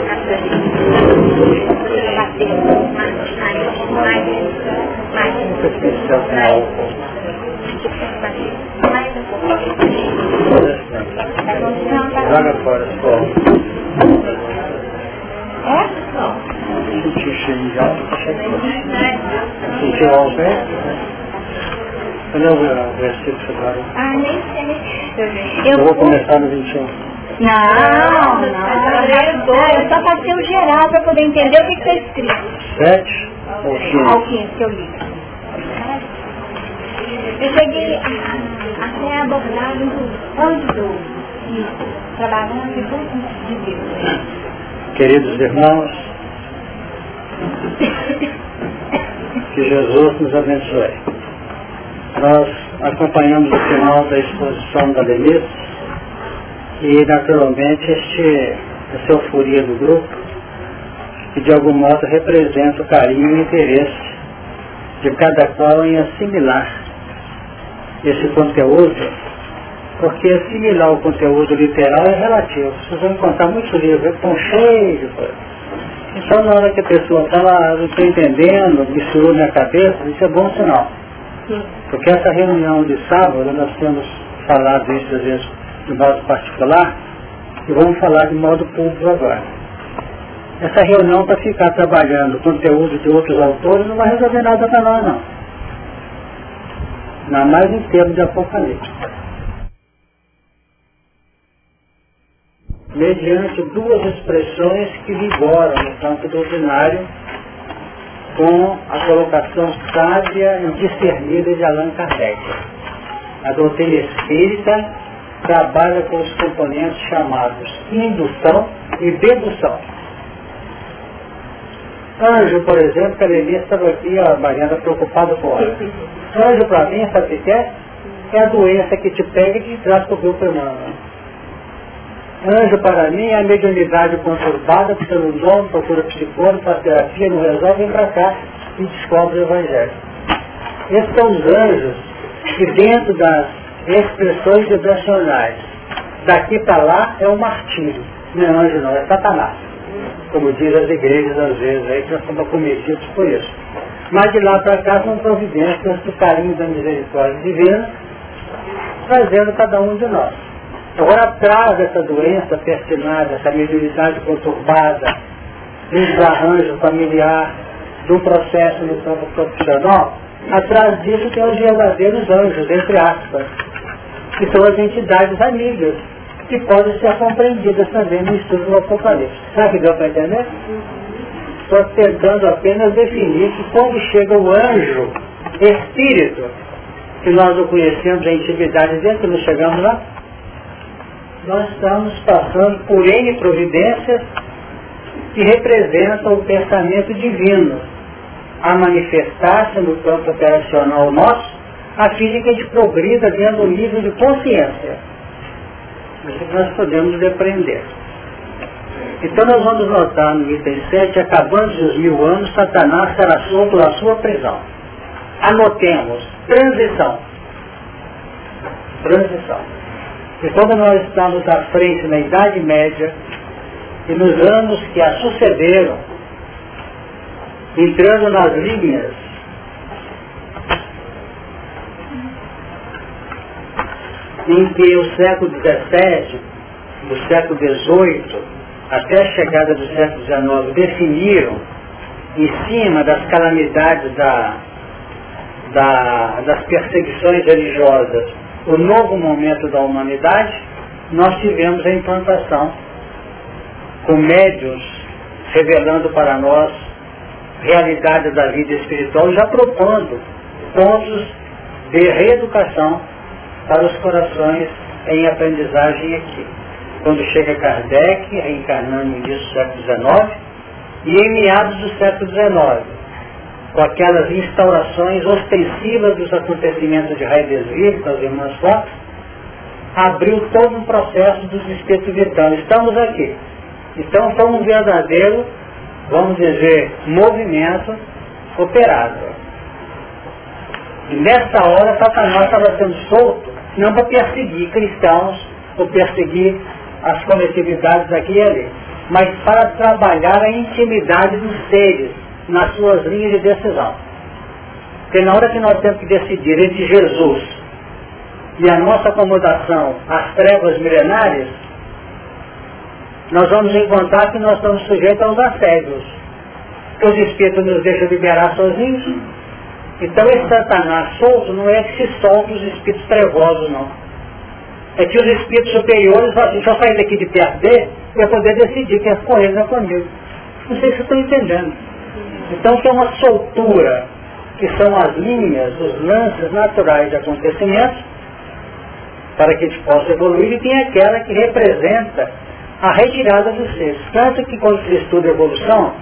Speaker 5: Joga fora, só.
Speaker 1: É?
Speaker 5: Sentiu o cheiro já. Sentiu ao pé? Cadê o versículo separado?
Speaker 1: Ah, nem sei.
Speaker 5: Eu vou começar no 21.
Speaker 1: Não, não. Eu só passei o geral para poder entender o que está escrito.
Speaker 5: 7 ou 15?
Speaker 1: Ao 15 que eu li. Eu cheguei a- até a anjo do isso, trabalhando em tudo de Deus.
Speaker 5: Queridos irmãos, Que Jesus nos abençoe. Nós acompanhamos o final da exposição da Denise e naturalmente este, essa euforia do grupo que de algum modo representa o carinho e o interesse de cada qual em assimilar esse conteúdo, porque assimilar o conteúdo literal é relativo. Vocês vão encontrar muitos livros estão cheios de coisas. Então na hora que a pessoa fala, ah, não estou entendendo, misturou minha cabeça, isso é bom sinal. Porque essa reunião de sábado, nós temos falado isso às vezes de modo particular, e vamos falar de modo público agora. Essa reunião para ficar trabalhando conteúdo de outros autores não vai resolver nada para nós não. Ainda mais termos de apocalipse. Mediante duas expressões que vigoram no campo doutrinário com a colocação sábia e discernida de Allan Kardec. A doutrina espírita trabalha com os componentes chamados indução e dedução. Anjo, por exemplo, que a Lelê estava aqui, a Mariana preocupada com ela. Anjo para mim, sabe o que é? É a doença que te pega e te traz para o grupo humano. Anjo para mim é a mediunidade conturbada, pelo nome, procura psicólogo, faz terapia, não resolve, vem para cá e descobre o Evangelho. Esses são os anjos que dentro das expressões vibracionais, daqui para lá é um martírio. Não é anjo não, é satanás como diz as igrejas às vezes, aí que nós somos acometidos por isso. Mas de lá para cá são providências do carinho da misericórdia divina, trazendo cada um de nós. Agora, atrás dessa doença pertinada, essa mediunidade conturbada, de desarranjo familiar, de um processo no campo profissional, atrás disso tem os verdadeiros anjos, entre aspas, que são as entidades amigas, que podem ser compreendidas também no estudo do Apocalipse. Sabe que deu para entender? Estou tentando apenas definir que quando chega o anjo, espírito, que nós o conhecemos em intimidade dentro, não chegamos lá, nós estamos passando por N providências que representam o pensamento divino a manifestar-se no campo operacional nosso, a fim de que a progrida dentro do nível de consciência nós podemos depreender. Então nós vamos notar no item 7, acabando os mil anos, Satanás será solto da sua prisão. Anotemos, transição. Transição. E quando nós estamos à frente na Idade Média, e nos anos que a sucederam, entrando nas linhas em que o século XVII, o século XVIII, até a chegada do século XIX, definiram, em cima das calamidades da, da, das perseguições religiosas, o novo momento da humanidade, nós tivemos a implantação com médios revelando para nós realidade da vida espiritual, já propondo pontos de reeducação para os corações em aprendizagem aqui. Quando chega Kardec, reencarnando no início do século XIX, e em meados do século XIX, com aquelas instaurações ostensivas dos acontecimentos de Heidesville, com as irmãs Fox, abriu todo um processo dos espíritos vitais. Estamos aqui. Então foi um verdadeiro, vamos dizer, movimento operado. Nessa hora Satanás estava sendo solto não para perseguir cristãos ou perseguir as coletividades aqui e ali, mas para trabalhar a intimidade dos seres nas suas linhas de decisão. Porque na hora que nós temos que decidir entre Jesus e a nossa acomodação às trevas milenárias, nós vamos encontrar que nós estamos sujeitos aos assédios. Que os espíritos nos deixam liberar sozinhos, então esse Satanás solto não é que se solta os espíritos trevosos, não. É que os espíritos superiores falam assim, só sair daqui de perto para poder decidir é com ele não é comigo. Não sei se vocês estão entendendo. Então tem uma soltura, que são as linhas, os lances naturais de acontecimentos, para que a gente possa evoluir, e tem aquela que representa a retirada dos seres. Tanto que quando se estuda evolução,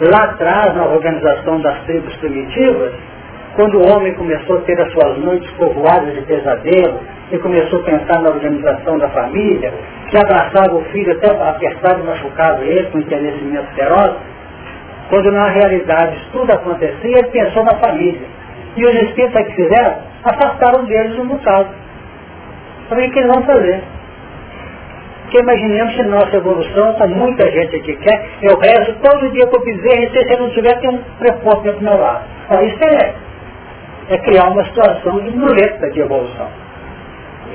Speaker 5: lá atrás, na organização das tribos primitivas, quando o homem começou a ter as suas noites povoadas de pesadelo e começou a pensar na organização da família, que abraçava o filho até apertado e ele com envelhecimento feroz, quando na realidade tudo acontecia, ele pensou na família. E os espíritos que fizeram, afastaram deles um bocado. Para o que eles vão fazer? Porque imaginemos que nossa evolução, com muita gente aqui quer, eu rezo todo dia para o bezerro, e se eu não tiver, tem um preposto do meu lado. Então, isso é, é criar uma situação de muleta de evolução.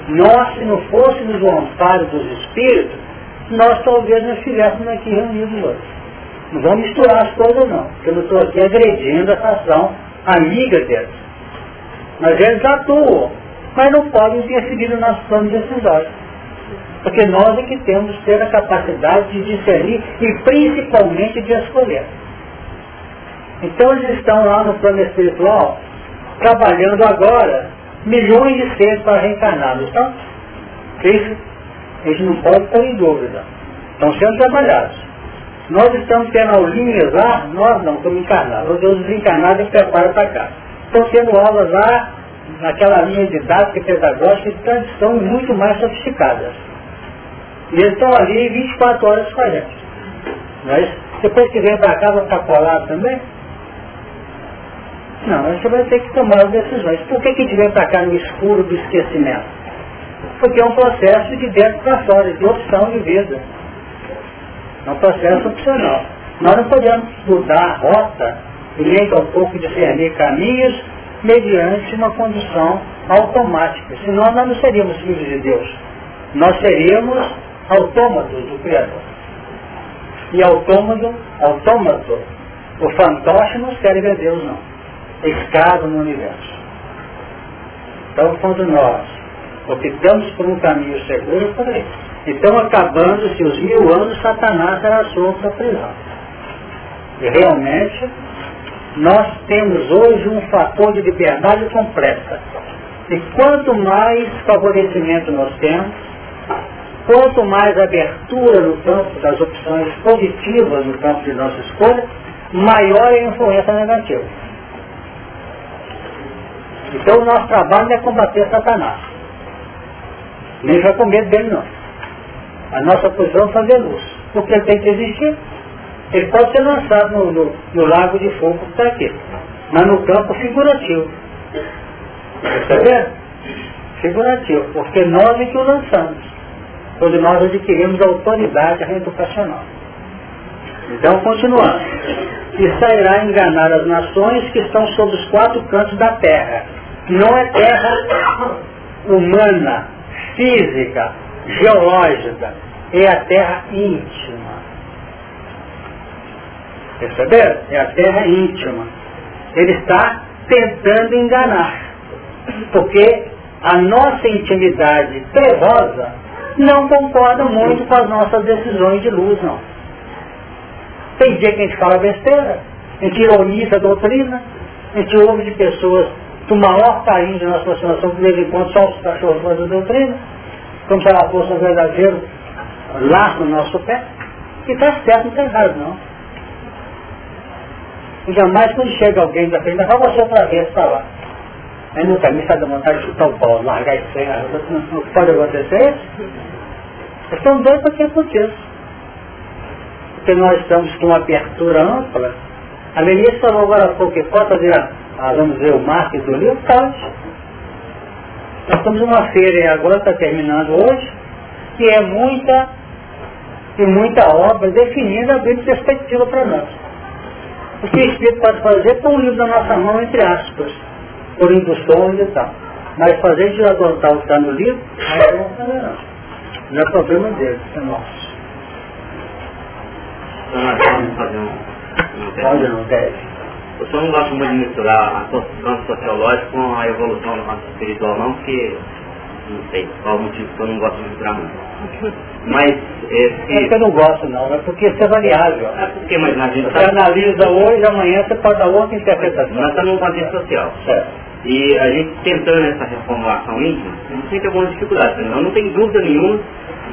Speaker 5: Nós, se não fôssemos o amparo dos espíritos, nós talvez não estivéssemos aqui reunidos hoje. Não vamos misturar as coisas não, porque eu não estou aqui agredindo essa ação amiga deles. Mas eles atuam, mas não podem interferir no nosso plano decisório. Porque nós é que temos ter a capacidade de discernir e principalmente de escolher. Então eles estão lá no plano espiritual, trabalhando agora milhões de seres para reencarnar, não estão? Isso gente não pode estar em dúvida. Estão sendo trabalhados. Nós estamos tendo aulinhas lá, nós não, estamos encarnados. Os deuses encarnados que preparam para cá. Estão tendo aulas lá, naquela linha didática pedagógica, que estão muito mais sofisticadas. E eles estão ali 24 horas com a gente. Mas depois que vem para cá, vão ficar colados também? Não, você vai ter que tomar as decisões. Por que, que a gente vem para cá no escuro do esquecimento? Porque é um processo de dentro para fora, de opção de vida. É um processo opcional. Nós não podemos mudar a rota e nem um pouco discernir caminhos mediante uma condição automática. Senão nós não seríamos filhos de Deus. Nós seríamos autômatos do Criador. E autômato, autômato, o fantoche não serve a Deus não escravo no universo. Então, quando nós optamos por um caminho seguro, aí. Então, acabando-se os mil anos, Satanás será solto a prisão. E realmente, nós temos hoje um fator de liberdade completa. E quanto mais favorecimento nós temos, quanto mais abertura no campo das opções positivas no campo de nossa escolha, maior é a influência negativa. Então o nosso trabalho é combater Satanás. Nem vai com medo dele não. A nossa posição é fazer luz. Porque ele tem que existir. Ele pode ser lançado no, no, no lago de fogo que está aqui. Mas no campo figurativo. Perceberam? Figurativo. Porque nós é que o lançamos. Quando nós adquirimos a autoridade reeducacional. Então, continuando. E sairá enganar as nações que estão sobre os quatro cantos da terra não é terra humana, física, geológica, é a terra íntima. Perceberam? É a terra íntima. Ele está tentando enganar. Porque a nossa intimidade terrosa não concorda muito com as nossas decisões de luz, não. Tem dia que a gente fala besteira, a gente ironiza a doutrina, a gente ouve de pessoas do maior carinho de nossa aproximação, que de vez quando só os cachorros da doutrina, como se ela fosse um verdadeiro laço no nosso pé, e está certo, não está errado não. E jamais quando chega alguém da frente, vai você outra vez para lá. Aí no caminho está dando vontade de chutar o pau, largar isso aí, não pode acontecer isso. Estão doidos para que aconteça. Porque nós estamos com uma abertura ampla. A Melissa falou agora há pouco pode fazer ah, vamos ver o marketing do livro, pode. Nós estamos numa feira agora, está terminando hoje, que é muita e muita obra definida, abrindo perspectiva para nós. O que o Espírito pode fazer com o livro na nossa mão, entre aspas, por induções e tal. Mas fazer de adotar o que está no livro, não não. Não é problema dele, é nosso. Pode não, deve.
Speaker 3: Eu só não gosto muito de misturar o campo sociológico com a evolução espiritual não, porque não sei qual o motivo que eu não gosto de misturar muito. (laughs) Mas esse...
Speaker 5: É que eu não gosto não, é porque isso é variável.
Speaker 3: É porque, mas a gente...
Speaker 5: Você analisa hoje, amanhã você pode dar outra interpretação.
Speaker 3: Nós estamos num contexto social.
Speaker 5: Certo.
Speaker 3: E a gente tentando essa reformulação íntima, a gente tem algumas dificuldades. Eu não tenho dúvida nenhuma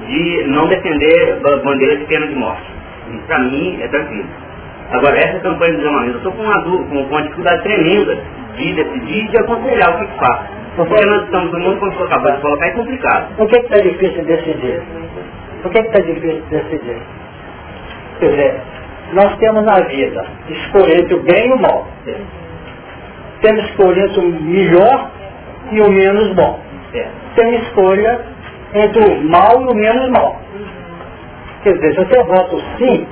Speaker 3: de não defender bandeira de pena de morte. Isso para mim é tranquilo. Agora, essa campanha de desarmamento, eu estou com uma, com uma dificuldade tremenda de decidir e de aconselhar o que, que faço. Porque nós estamos no mundo, quando for capaz de colocar, é complicado.
Speaker 5: Por que está difícil decidir? Por que está difícil decidir? Quer dizer, nós temos na vida escolher entre o bem e o mal. Temos escolha entre o melhor e o menos bom. Tem escolha entre o mal e o menos mal. Quer dizer, se você vota sim,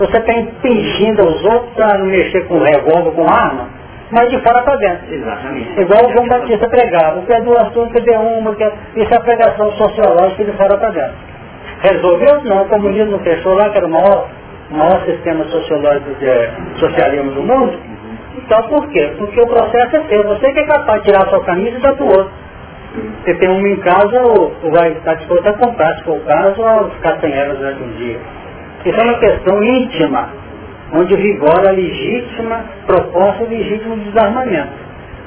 Speaker 5: você está impingindo aos outros a não mexer com revólver, com arma, mas de fora para dentro.
Speaker 3: Exatamente.
Speaker 5: Igual o João Batista pregava, quer duas turmas, quer uma, quer... isso é a pregação sociológica de fora para dentro. Resolveu? Não, o comunismo fechou lá, que era o maior, maior sistema sociológico de socialismo do mundo. Então por quê? Porque o processo é seu. Você que é capaz de tirar a sua camisa e dar para o outro. Você tem uma em casa, ou, vai estar disposto a comprar, se for o caso, ou ficar sem elas durante um dia. Isso é uma questão íntima, onde vigora a legítima proposta de legítimo desarmamento.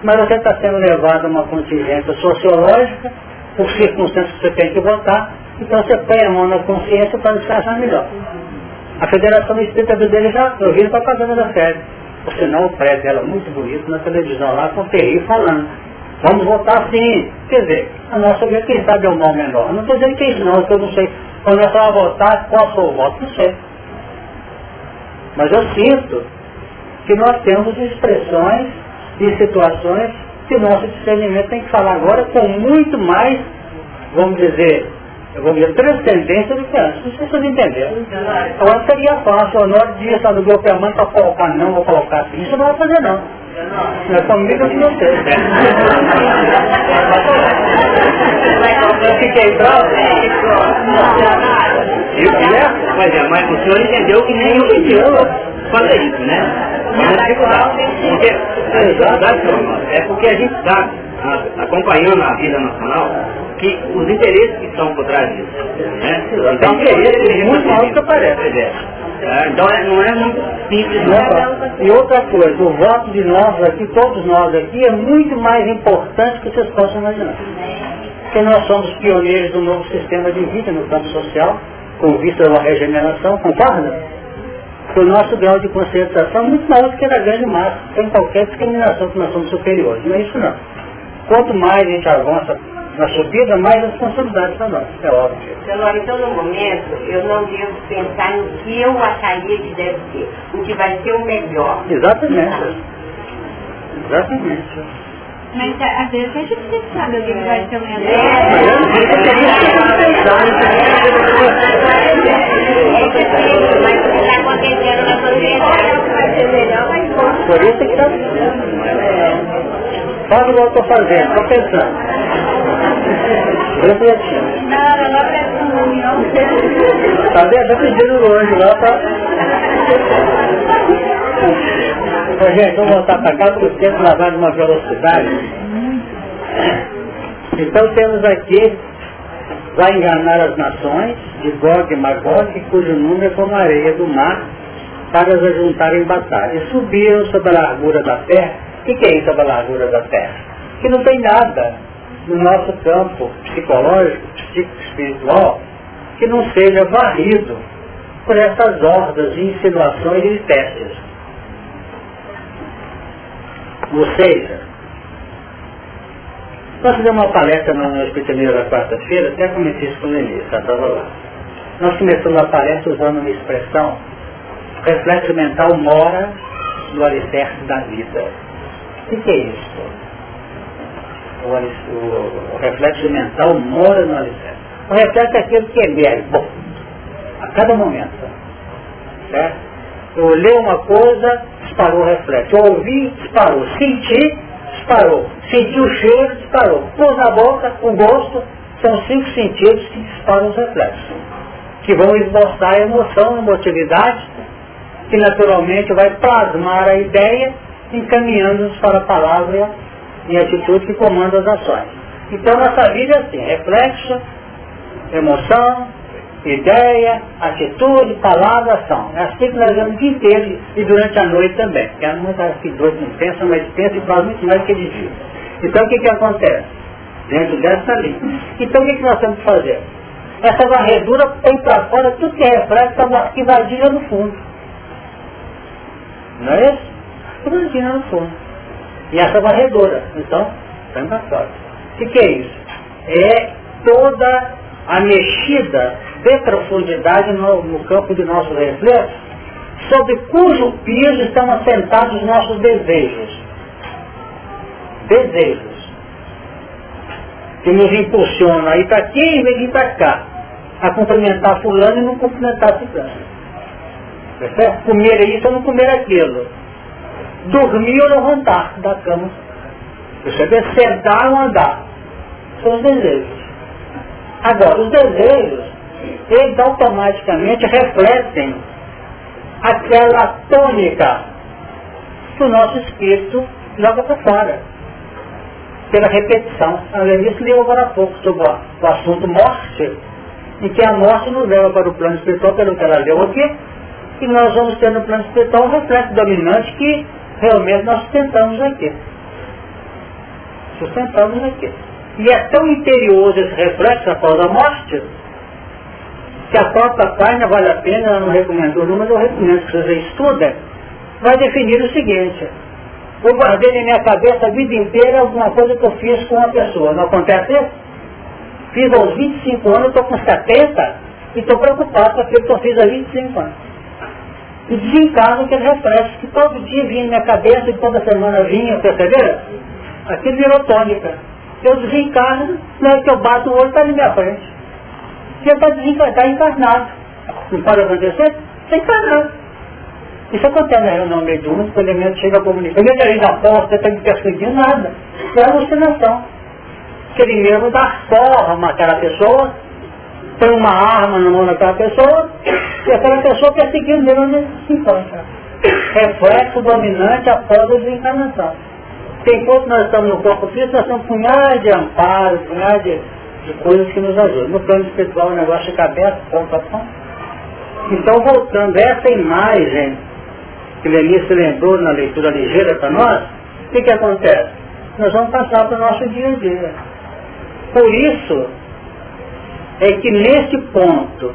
Speaker 5: Mas você está sendo levado a uma contingência sociológica, por circunstâncias que você tem que votar, então você põe a mão na consciência para descansar melhor. A Federação Espírita Brasileira já ouviu para a Fazenda da Fé. Por sinal, o prédio dela muito bonito na televisão lá, com o Terri falando. Vamos votar sim. Quer dizer, a nossa vida, quem sabe é o mal menor. Não estou dizendo que é isso não, que eu não sei. Quando eu a votar, qual foi o voto? Não sei. Mas eu sinto que nós temos expressões e situações que nosso discernimento tem que falar agora com muito mais, vamos dizer, eu vou dizer, transcendência do que antes. Não sei se vocês entenderam. Agora seria fácil, na hora de ir do grupo a mãe para colocar não, vou colocar assim. Isso não vai fazer não. Não é comigo que você. Eu fiquei.
Speaker 3: Eu, né? Mas, é, mas o senhor entendeu que nem eu entendi fazer isso, né? Porque, é porque a gente está acompanhando a vida nacional que os interesses que estão por trás disso. Né? Então, interesses muito mal que aparece. É, então é, não é muito simples.
Speaker 5: Não. E outra coisa, o voto de nós aqui, todos nós aqui, é muito mais importante que vocês possam imaginar. Porque nós somos pioneiros do novo sistema de vida no campo social, com vista a uma regeneração, concorda? que o nosso grau de conscientização é muito maior do que da grande massa, sem qualquer discriminação que nós somos superiores. Não é isso não. Quanto mais a gente avança na subida, mais responsabilidade para nós, é óbvio.
Speaker 2: Senhor, então no momento eu não devo pensar no que eu acharia que deve ser, o que vai ser o melhor.
Speaker 5: Exatamente. Exatamente.
Speaker 4: Mas às vezes a gente precisa saber o que vai ser o melhor.
Speaker 2: Mas o que está acontecendo na sociedade vai ser melhor, mas
Speaker 5: Por isso que está... Faz o que eu estou fazendo, estou pensando. Refletindo.
Speaker 4: Não, não é
Speaker 5: Tá vendo? Está pedindo longe lá para... Então, gente, vamos voltar para cá porque o tempo lá vai numa velocidade. Então temos aqui, vai enganar as nações, de Gog e Magog, cujo número é como a areia do mar, para as ajuntar em batalha. E subiram sobre a largura da terra. O que, que é isso sobre a largura da terra? Que não tem nada no nosso campo psicológico, psíquico, espiritual, que não seja varrido por essas hordas de insinuações e testes. Ou seja, nós fizemos uma palestra na Hospitaleira da quarta-feira, até comentei isso com o Lenir, estava lá. Nós começamos a palestra usando uma expressão, reflexo mental mora no alicerce da vida. O que é isso? O, o, reflexo mental mora no alicerce. O reflexo é aquele que emerge, bom, a cada momento. Certo? Eu olhei uma coisa, disparou o reflexo. Eu ouvi, disparou. Senti, disparou. Senti o cheiro, disparou. Pôs na boca, o gosto, são cinco sentidos que disparam os reflexos. Que vão esboçar a emoção, a emotividade, que naturalmente vai plasmar a ideia, encaminhando-nos para a palavra e atitude que comanda as ações. Então nossa vida é assim, reflexo, emoção, ideia, atitude, palavra, ação. É assim que nós vamos o dia inteiro e durante a noite também. Porque a noite que dois não pensam, mas pensam e fazem muito mais que de dia. Então o que, que acontece? Dentro dessa linha. Então o que, que nós temos que fazer? Essa varredura põe para fora tudo que é reflexo que vadia no fundo. Não é isso? Grandinha no fundo. E essa varredora, então, está para fora. O que, que é isso? É toda a mexida de profundidade no, no campo de nossos reflexos, sobre cujo piso estão assentados os nossos desejos. Desejos. Que nos impulsionam a ir para aqui e vir para cá. A cumprimentar fulano e não cumprimentar. Certo? Comer isso ou não comer aquilo. Dormir ou levantar da cama. Percebe? Sentar ou andar. São os desejos. Agora, os desejos, eles automaticamente refletem aquela tônica que o nosso espírito joga para fora. Pela repetição. A Lenice leu agora há pouco sobre o assunto morte, em que a morte nos leva para o plano espiritual, pelo que ela leu aqui, e nós vamos ter no plano espiritual um reflexo dominante que realmente nós sustentamos aqui. Sustentamos aqui. E é tão interior esse reflexo após a morte, que a própria página vale a pena, ela não recomendou mas eu recomendo que você estuda, vai definir o seguinte. Eu guardei na minha cabeça a vida inteira alguma coisa que eu fiz com uma pessoa. Não acontece isso? Fiz aos 25 anos, estou com 70 e estou preocupado com aquilo que eu fiz há 25 anos e desencarno aquele reflexo que todo dia vinha na minha cabeça e toda semana vinha, perceberam? Aquilo virou tônica. Eu desencarno, na hora que eu bato o olho, está na minha frente. Você está desencarnado, está encarnado. Não pode acontecer? Está encarnado. Isso acontece na reunião mediúnica, o elemento chega a comunicar. Ele está ali na porta, está me perseguindo, nada. É alucinação. Que ele mesmo dá forma àquela pessoa, põe uma arma na mão daquela pessoa, e aquela pessoa perseguindo ele onde se encontra. Reflexo dominante após a desencarnação. Enquanto nós estamos no corpo físico, nós temos punhais de amparo, punhais de, de, coisas que nos ajudam. No plano espiritual o negócio fica aberto, ponto a ponto. Então, voltando essa imagem que Lenice lembrou na leitura ligeira para nós, o que, que acontece? Nós vamos passar para o nosso dia a dia. Por isso, é que nesse ponto,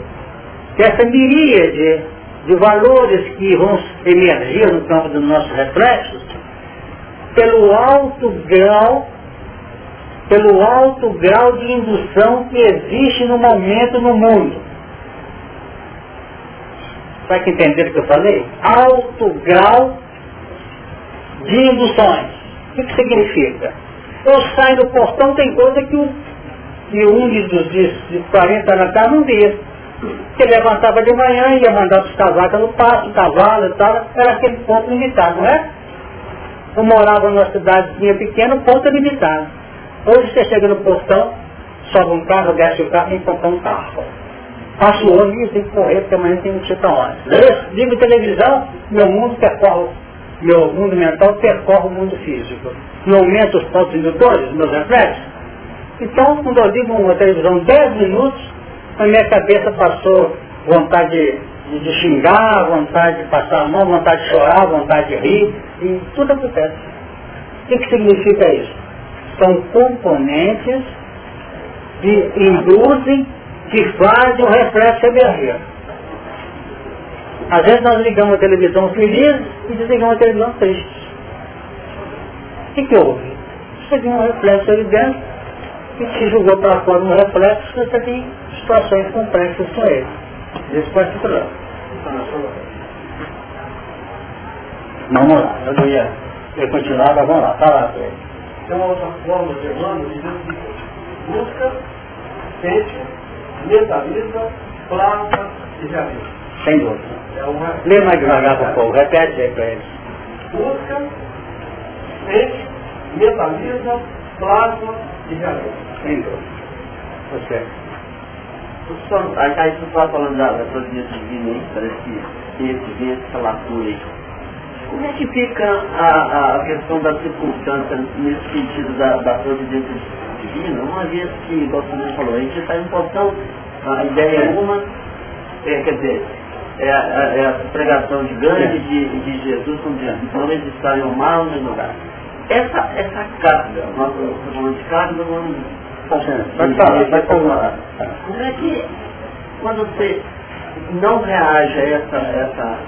Speaker 5: essa miríade de valores que vão emergir no campo dos nossos reflexos, pelo alto grau, pelo alto grau de indução que existe no momento no mundo. Para que entender o que eu falei? Alto grau de induções. O que, que significa? Eu saio do portão, tem coisa que o e um dos de, de 40 anos atrás não via. Que levantava de manhã, ia mandar os cavacas no pasto, cavalo e tal, era aquele ponto limitado, não é? Eu morava numa cidadezinha pequena, ponto limitado. Hoje você chega no portão, sobe um carro, desce o carro e compra um carro. Passa o ano e tem que correr, porque amanhã tem que ir para onde. Ligo televisão, meu mundo percorre, meu mundo mental percorre o mundo físico. Não aumenta os pontos indutores, meus reflexos, então, quando eu ligo uma televisão 10 minutos, na minha cabeça passou vontade de, de, xingar, vontade de passar a mão, vontade de chorar, vontade de rir, e tudo acontece. O que, que significa isso? São componentes que induzem, que fazem o reflexo emergir. Às vezes nós ligamos a televisão feliz e desligamos a televisão triste. O que, que houve? Você viu um reflexo ali dentro, e se jogou para fora um reflexo, você tem situações complexas com ele. Desse particular. Vamos lá, eu não ia, eu continuava, vamos lá, fala com ele.
Speaker 6: Tem uma outra forma de Emmanuel dizendo que busca, sente, mentaliza, plasma e realiza.
Speaker 5: Sem dúvida. É uma... Lê mais devagar o povo, repete aí para eles.
Speaker 6: Busca, sente, mentaliza, plasma e realiza.
Speaker 5: Sem dúvida. Você.
Speaker 3: Aí você estava falando da, da providência divina aí, parece que tem esse vento, essa lacuna aí. Como é que fica a, a questão da circunstância nesse sentido da, da providência divina? Uma vez que, igual você falou, a gente está em posição, a ideia é uma, é, quer dizer, é a, é a pregação gigante de, de Jesus como dizendo, não eles estarem ao mal no lugar. Essa, essa carga, nós estamos falando de carga, vamos
Speaker 5: Vai falar, vai falar.
Speaker 3: Como é que, quando você não reage a essa, essa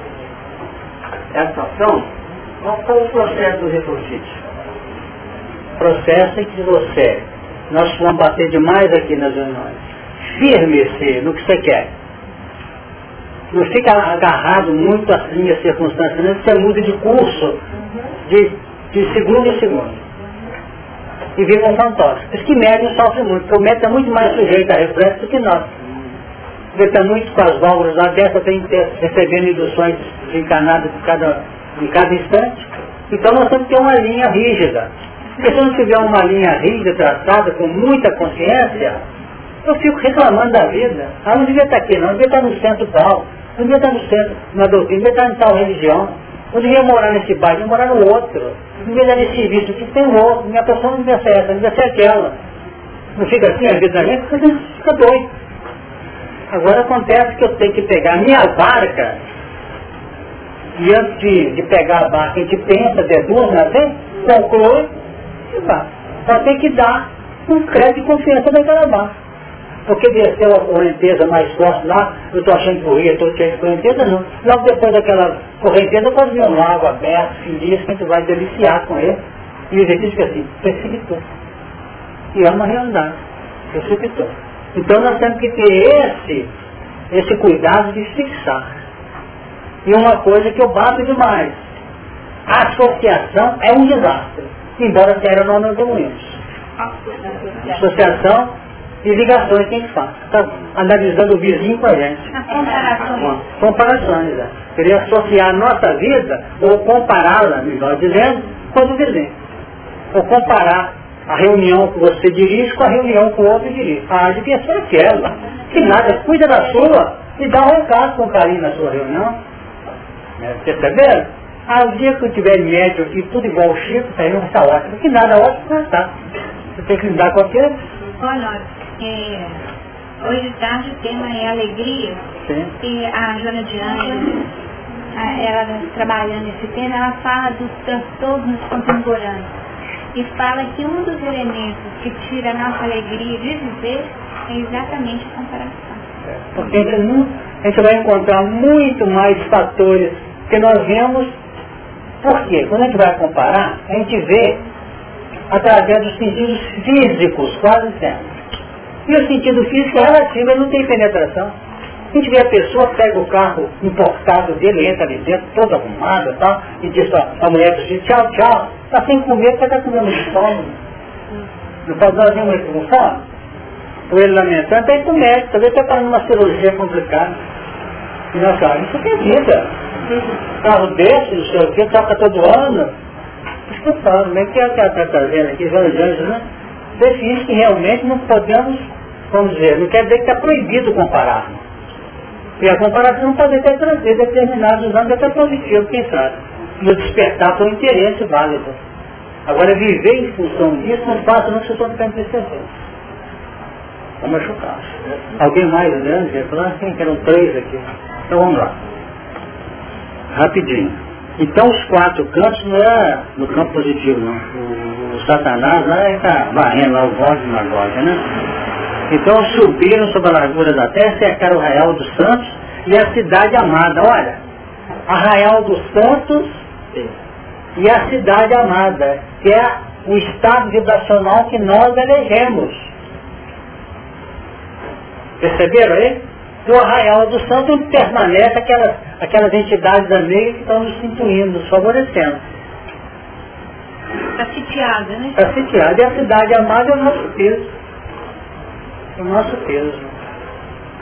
Speaker 3: essa ação, qual foi o processo do refutite?
Speaker 5: Processo em que você, nós vamos bater demais aqui nas reuniões, firme-se no que você quer. Não fica agarrado muito assim as circunstâncias, não você muda de curso de, de segundo em segundo. E vive um fantoche. Por isso que médium sofre muito, porque o médium é muito mais sujeito a reflexo do que nós. Ele está muito com as válvulas abertas, tem recebendo induções desencarnadas de cada, cada instante. Então nós temos que ter uma linha rígida. Porque se não tiver uma linha rígida, tratada com muita consciência, eu fico reclamando da vida. Ah, não devia estar aqui não, não devia estar no centro tal, não devia estar no centro, na doutrina, não devia estar em tal religião, não devia morar nesse bairro, devia morar no outro, não devia dar nesse serviço, que tem outro, minha pessoa não devia ser essa, não devia ser aquela. Não fica assim a vida da gente, fica doido. Agora acontece que eu tenho que pegar a minha barca, e antes de, de pegar a barca, a gente pensa, deduz, né, assim, conclui, e vai. Só tem que dar um crédito de confiança naquela barca. Porque desceu a correnteza mais forte lá, eu estou achando que o rio, estou cheio de correnteza, não. Logo depois daquela correnteza, pode vir um lago aberto, feliz, que a gente vai deliciar com ele. E o exercício fica assim, precipitou. E é uma realidade, precipitou. Então nós temos que ter esse, esse cuidado de fixar. E uma coisa que eu bato demais, a associação é um desastre, embora tenha não evoluímos. Associação e ligações que a gente faz. Está analisando o vizinho com a gente.
Speaker 4: Comparações.
Speaker 5: Comparações, é. Queria associar a nossa vida, ou compará-la, melhor dizendo, com a do vizinho. Ou comparar a reunião que você dirige com a reunião que o outro dirige. Ah, devia ser aquela. Que nada, cuida da sua e dá um recado com carinho na sua reunião. É, perceberam? Ah, o dia que eu tiver médio aqui, tudo igual o Chico, a reunião está ótima. Que nada ótimo não está. Você tem que lidar com aquilo.
Speaker 1: Olha, é, hoje de tarde o tema é alegria.
Speaker 5: Sim.
Speaker 1: E a Joana de Anjos, ela trabalhando esse tema, ela fala dos transtornos contemporâneos. E fala que um dos elementos que tira a nossa alegria de viver é exatamente a comparação.
Speaker 5: Porque a gente, não- a gente vai encontrar muito mais fatores que nós vemos. Por quê? Quando a gente vai comparar, a gente vê através dos sentidos físicos, quase sempre. E o sentido físico é relativo, ele não tem penetração. A gente vê a pessoa, pega o carro importado dele, entra ali dentro, toda arrumada e tal, e diz ó, a mulher diz, tchau, tchau, está sem comer está comendo de fome. Não pode dar nenhuma com fome? Ou ele lamentando, tem que ir médico, talvez está fazendo uma cirurgia complicada. E nós falamos, isso é vida. Carro desse, não sei o que, toca todo ano. Desculpa, como é que é que ela está trazendo aqui, João Anjos, né? Define que realmente não podemos, vamos dizer, não quer dizer que está proibido comparar. E a comparação pode até trazer determinados anos até positivo, quem sabe. No despertar para um interesse válido. Agora, viver em função disso não passa não se estou ficando perceber. Está machucado. Alguém mais grande? Sim, que eram três aqui. Então vamos lá. Rapidinho. Então os quatro cantos não é no campo positivo, não. O, o Satanás lá está varrendo lá o voz de Magógia, né? Então subiram sobre a largura da terra, cercaram o Arraial dos Santos e a cidade amada. Olha, Arraial dos Santos e a cidade amada, que é o estado vibracional que nós elegemos. Perceberam aí? Do Arraial dos Santos permanece aquelas, aquelas entidades amigas que estão nos instituindo, nos favorecendo.
Speaker 1: Está sitiada, né?
Speaker 5: Está sitiada e a cidade amada é o nosso peso. É o nosso peso.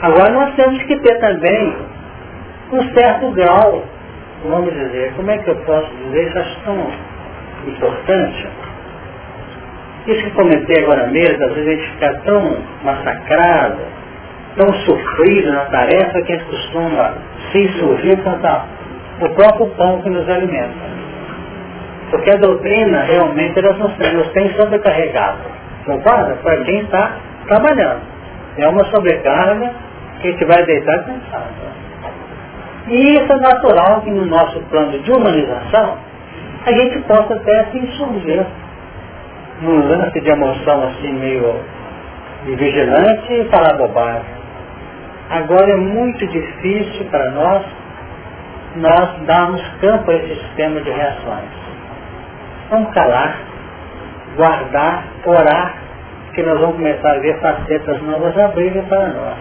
Speaker 5: Agora nós temos que ter também um certo grau, vamos dizer, como é que eu posso dizer, isso acho tão importante. Isso que comentei agora mesmo, às vezes a gente fica tão massacrado, tão sofrido na tarefa que a gente costuma se insurgir contra o próprio pão que nos alimenta. Porque a doutrina realmente elas nos, nos tem sobrecarregado. Concorda? Para quem está trabalhando. É uma sobrecarga que a gente vai deitar cansado. E isso é natural que no nosso plano de humanização a gente possa até se insurgir num lance de emoção assim meio vigilante e falar bobagem. Agora é muito difícil para nós nós darmos campo a esse sistema de reações. Vamos calar, guardar, orar, que nós vamos começar a ver facetas novas abrirem para nós.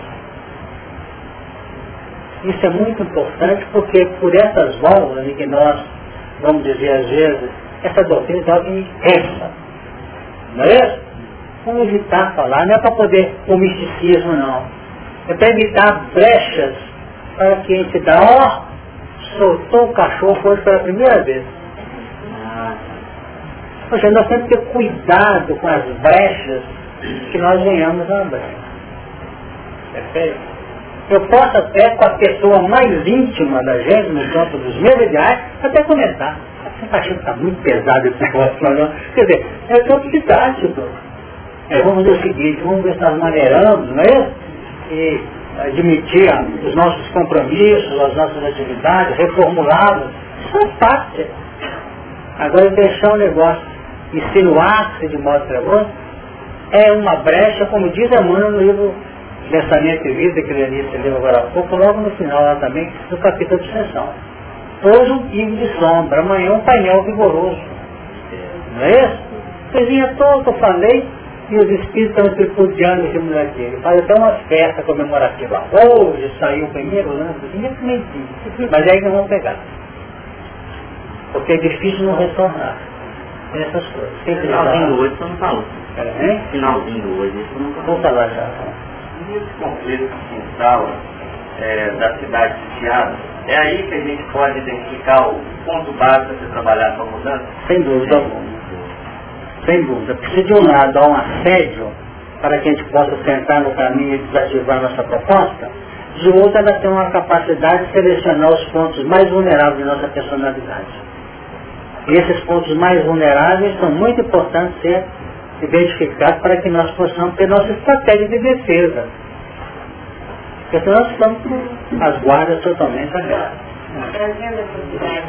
Speaker 5: Isso é muito importante porque por essas válvulas em que nós, vamos dizer às vezes, essa doutrina é algo intensa. Não é isso? Vamos evitar falar, não é para poder o misticismo não. É para evitar brechas para que a gente dá, ó, soltou o cachorro hoje pela primeira vez. Poxa, nós temos que ter cuidado com as brechas que nós venhamos a andar. Perfeito? Eu posso até com a pessoa mais íntima da gente, no campo dos meus ideais, até comentar. Você está achando que está muito pesado esse negócio, não? Quer dizer, é campo didático. É, vamos ver o seguinte, vamos ver se nós maneiramos, não é? E admitir os nossos compromissos, as nossas atividades, reformulá-los. É parte. Agora deixar o negócio insinuar-se de modo trevoso é uma brecha, como diz a Mano no livro Pensamento e Vida, que Leonice leu agora há pouco, logo no final lá também, no capítulo de sessão. Hoje um pico de sombra, amanhã um painel vigoroso. Não é isso? Coisinha toda que eu falei, e os espíritos estão tripudiando esse cima daquele. Faz até uma festa comemorativa. Hoje saiu o primeiro lance. Mas aí não vão pegar. Porque é difícil não retornar. Essas coisas.
Speaker 3: Finalzinho do hoje você não falou.
Speaker 5: É,
Speaker 3: Finalzinho do hoje você não falou.
Speaker 5: Vou falar já.
Speaker 7: Nesse conflito que se instala é, da cidade sitiada, é aí que a gente pode identificar o ponto básico de trabalhar com a mudança?
Speaker 5: Sem dúvida alguma sem dúvida. Porque de um lado há um assédio para que a gente possa sentar no caminho e desativar nossa proposta, de outro ela tem uma capacidade de selecionar os pontos mais vulneráveis da nossa personalidade. E esses pontos mais vulneráveis são muito importantes ser identificados para que nós possamos ter nossa estratégia de defesa. Porque nós estamos com as guardas totalmente abertas.
Speaker 2: Trazendo essa cidade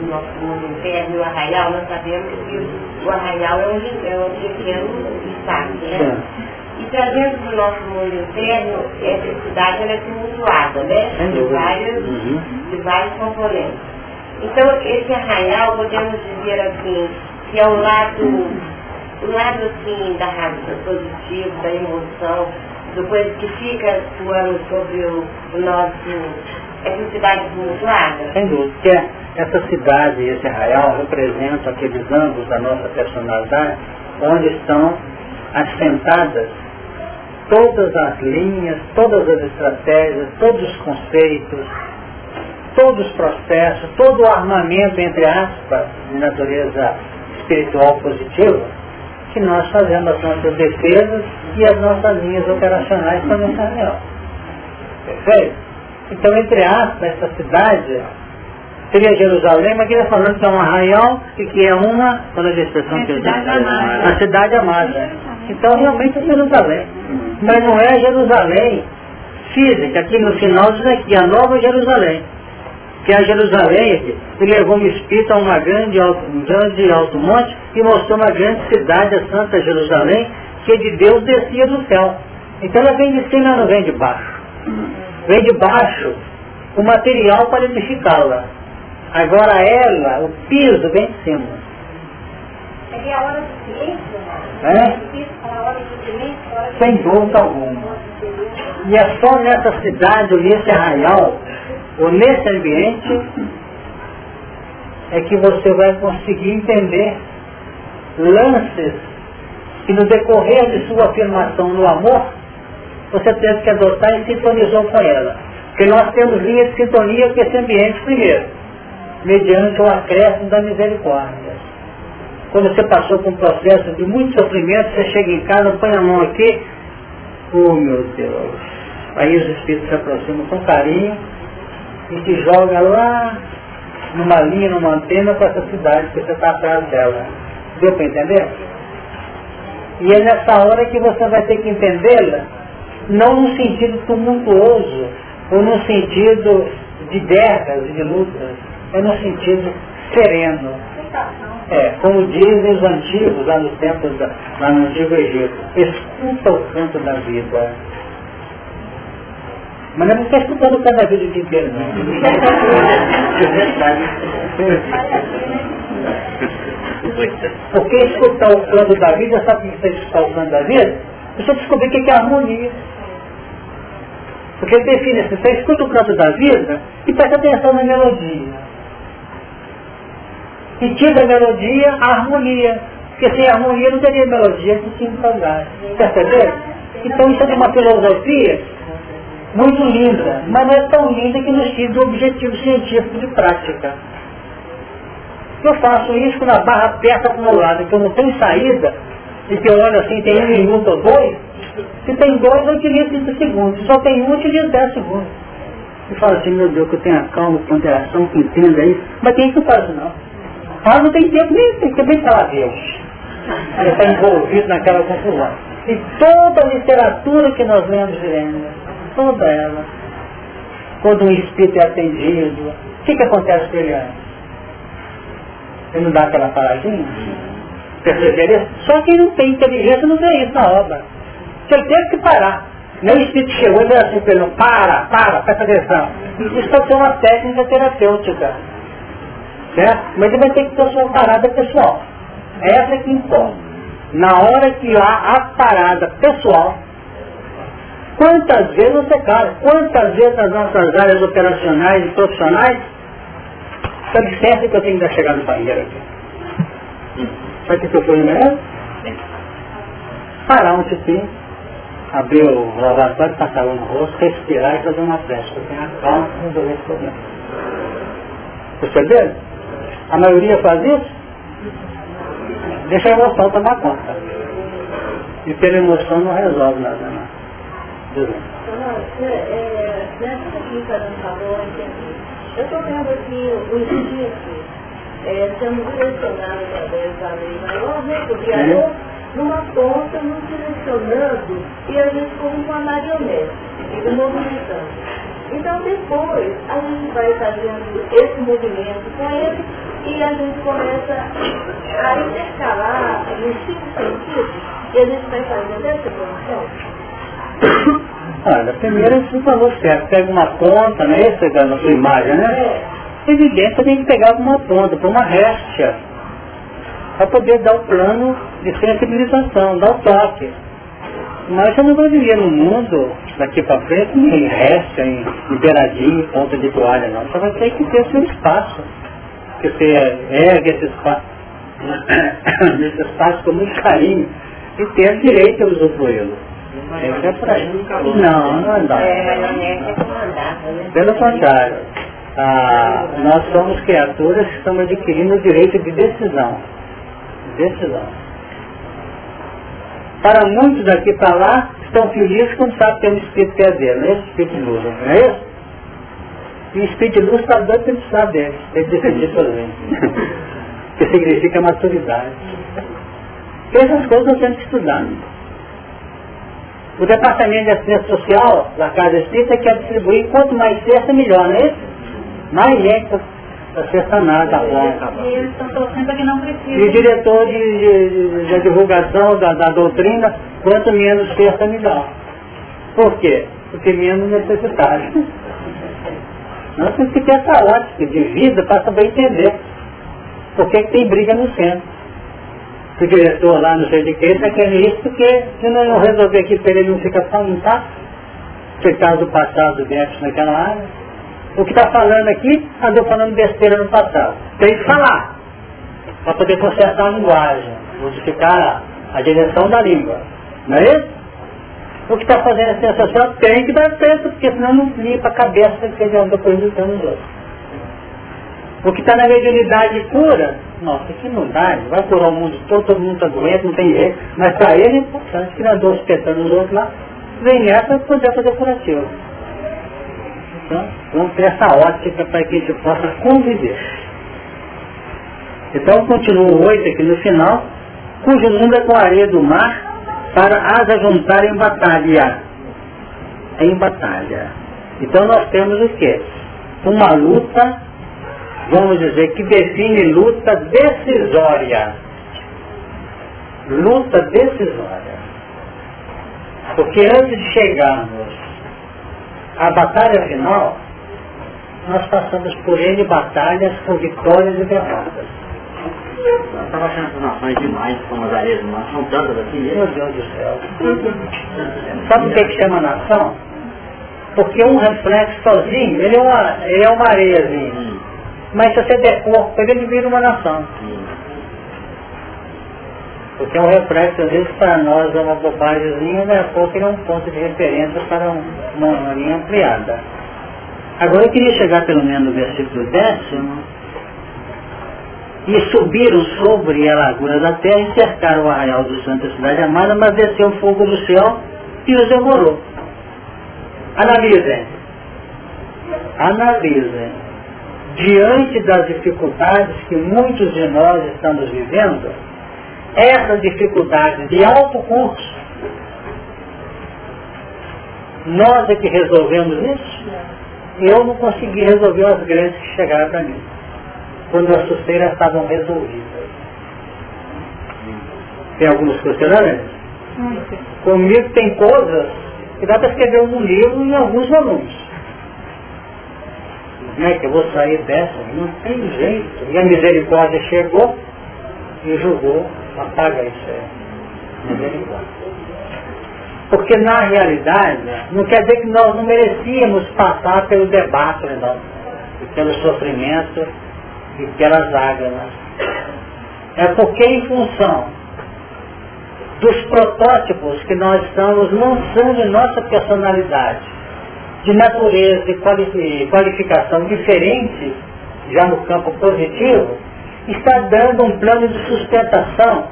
Speaker 2: do nosso mundo interno, o arraial, nós sabemos que o arraial é um, é um pequeno estado, né? E trazendo para o nosso mundo interno, essa cidade ela é tumultuada, né? De vários,
Speaker 5: Uhum.
Speaker 2: de vários componentes. Então, esse arraial, podemos dizer assim, que é o lado, o lado assim da razão, positivo, da emoção, do coisa que fica atuando sobre o, o nosso, essa cidade tumultuada.
Speaker 5: Sem dúvida, essa cidade e esse arraial representam aqueles ângulos da nossa personalidade onde estão assentadas todas as linhas, todas as estratégias, todos os conceitos, todos os processos, todo o armamento, entre aspas, de natureza espiritual positiva, que nós fazemos as nossas defesas e as nossas linhas operacionais para nessa real. Perfeito? Então, entre aspas, essa cidade seria Jerusalém, mas aqui está falando que é um arraial e que é uma, quando a expressão
Speaker 4: É
Speaker 5: que eu
Speaker 4: cidade
Speaker 5: disse,
Speaker 4: amada.
Speaker 5: a cidade amada. Então, realmente é Jerusalém. Mas não é Jerusalém física, aqui no final diz aqui, a nova Jerusalém. Que é a Jerusalém que levou o Espírito a uma grande alto, um grande alto monte e mostrou uma grande cidade, a Santa Jerusalém, que de Deus descia do céu. Então ela vem de cima, ela não vem de baixo. Vem de baixo o material para edificá-la. Agora ela, o piso, vem de cima.
Speaker 2: É a hora do silêncio,
Speaker 5: É?
Speaker 2: né? do
Speaker 5: Sem dúvida alguma. E é só nessa cidade, ou nesse arraial, ou nesse ambiente, é que você vai conseguir entender lances que no decorrer de sua afirmação no amor, você teve que adotar e sintonizou com ela. Porque nós temos linha de sintonia com esse ambiente primeiro, mediante o acréscimo da misericórdia. Quando você passou por um processo de muito sofrimento, você chega em casa, põe a mão aqui, oh meu Deus. Aí os espíritos se aproximam com carinho e te joga lá numa linha, numa antena com essa cidade que você está atrás dela. Deu para entender? E é nessa hora que você vai ter que entendê-la, não no sentido tumultuoso, ou no sentido de guerras e de lutas, é no sentido sereno. É, como dizem os antigos lá nos tempos, da, lá no Antigo Egito, escuta o canto da vida. Mas não está escutando cada vez o dia inteiro, não. (laughs) Porque escutar o canto da vida, sabe o que é escutar o canto da vida? Você descobrir o que é harmonia. Porque ele define assim, você escuta o canto da vida e presta atenção na melodia. E tira a melodia, a harmonia. Porque sem harmonia não teria melodia que tinha saudade. Percebeu? Então isso é uma filosofia muito linda, mas não é tão linda que nos tira do objetivo científico de prática. Eu faço isso quando a barra aperta para o meu lado, que eu não tenho saída, e que eu olho assim, tem um minuto ou dois, se tem dois, eu utilizo 30 segundos. Se só tem um, eu utilizo 10 segundos. E fala assim, meu Deus, que eu tenho a calma, ponderação, que entenda isso. Mas quem que faz não? Ah, não tem tempo nem, tem que falar Deus. Ele está envolvido naquela confusão. E toda a literatura que nós lemos, Irene, toda ela, quando um espírito é atendido, o que, que acontece com ele antes? Ele não dá aquela paradinha? Perceberia? Só quem não tem inteligência não vê isso na obra. Se ele teve que parar. Nem o espírito chegou e disse assim para para, para, presta atenção. Isso pode ser uma técnica terapêutica. Certo? Mas ele vai ter que ter sua parada pessoal. Essa é que importa. Na hora que há a parada pessoal, quantas vezes você cai, quantas vezes nas nossas áreas operacionais e profissionais, dá licença que eu tenho que chegar no banheiro aqui. Sabe o que eu fui mesmo? Parar um tipinho, abrir o lavatório, passar no rosto, respirar e fazer uma prece. Eu tenho a calma para resolver esse problema. Perceberam? A maioria faz isso? Deixa a emoção tomar conta. E pela emoção não resolve nada, não.
Speaker 2: Eu estou vendo aqui o espírito é, sendo direcionado através da lei maior, né? Porque numa ponta, nos direcionando e a gente como uma marionete, ele movimentando. Então depois a gente vai fazendo esse movimento com ele e a gente começa a intercalar nos cinco sentidos e a gente vai fazendo essa evolução. (coughs)
Speaker 5: Olha, primeiro você falou certo, pega uma ponta, né? Essa é a nossa imagem, né? É. Evidente, você tem que pegar uma ponta, para uma réstia, para poder dar o plano de sensibilização, dar o toque. Mas você não vai viver no mundo, daqui para frente, em réstia, em liberadinho, ponta de toalha, não. Você vai ter que ter seu espaço que você ergue esse espaço, (coughs) esse espaço com muito carinho e ter direito a usufruí-lo. Esse é para Não, não dá. Pelo contrário, ah, nós somos criaturas que estamos adquirindo o direito de decisão. Decisão. Para muitos daqui para lá, estão felizes quando sabem que tem um espírito perdido, não é esse espírito de luz, não é isso? E o Espírito de Luz está dando para ele precisar dele. Ele decidir sozinho. (laughs) que significa maturidade. Essas coisas nós temos que estudar. O Departamento de Assistência Social da Casa Espírita quer distribuir quanto mais cesta, melhor, não é isso? Mais gente para ser sanada a
Speaker 4: boca. E eles estão torcendo para que não precise.
Speaker 5: E o diretor de, de, de divulgação da, da, doutrina, quanto menos cesta, melhor. Por quê? Porque menos temos que ter essa ótica de vida para saber entender por que, tem briga no centro. O diretor lá, não sei de que, está querendo isso porque se não resolver aqui para ele não fica só não tá, causa do passado dentro naquela área. O que está falando aqui, andou falando besteira no passado. Tem que falar, para poder consertar a linguagem, modificar a, direção da língua. Não é isso? o que está fazendo a sensação tem que dar certo, porque senão não limpa a cabeça que ele anda prejudicando os outros. O que está na mediunidade cura, nossa, que dá, vai curar o mundo todo, todo mundo está doente, não tem jeito, mas para ele é importante que andou espetando os outros lá, vem essa para poder fazer curativo. Então, ter essa ótica para que a gente possa conviver. Então, continua o 8 aqui no final, cujo mundo é com a areia do mar, para as ajuntar em batalha. Em batalha. Então nós temos o quê? Uma luta, vamos dizer, que define luta decisória. Luta decisória. Porque antes de chegarmos a batalha final, nós passamos por N batalhas com vitórias e derrotas.
Speaker 3: Eu estava achando essas nações demais, como as areias mar, são tantas assim
Speaker 5: Meu
Speaker 3: mesmo.
Speaker 5: Deus do céu. Sabe o que, que chama nação? Porque um reflexo sozinho, ele é uma, ele é uma areiazinha.
Speaker 3: Hum,
Speaker 5: Mas se você der corpo, ele vira uma nação.
Speaker 3: hum.
Speaker 5: Porque um reflexo, às vezes, para nós é uma bobagemzinha, né? pouco ele é um ponto de referência para um- uma, uma linha ampliada. Agora eu queria chegar pelo menos no versículo décimo. E subiram sobre a largura da terra e cercaram o arraial do santo da cidade amada, mas desceu fogo do céu e os demorou. Analisem. Analisem. Diante das dificuldades que muitos de nós estamos vivendo, essas dificuldades de alto curso, nós é que resolvemos isso? Eu não consegui resolver as grandes que chegaram para mim, quando as susteiras estavam resolvidas. Tem alguns questionamentos? Comigo tem coisas que dá para escrever um livro em alguns volumes. Como é que eu vou sair dessa? Não tem jeito. E a misericórdia chegou e julgou, apaga isso aí. Misericórdia. Porque na realidade, não quer dizer que nós não merecíamos passar pelo debate, não. E pelo sofrimento e pelas lágrimas. É porque em função dos protótipos que nós estamos lançando em nossa personalidade, de natureza e quali- qualificação diferente, já no campo positivo, está dando um plano de sustentação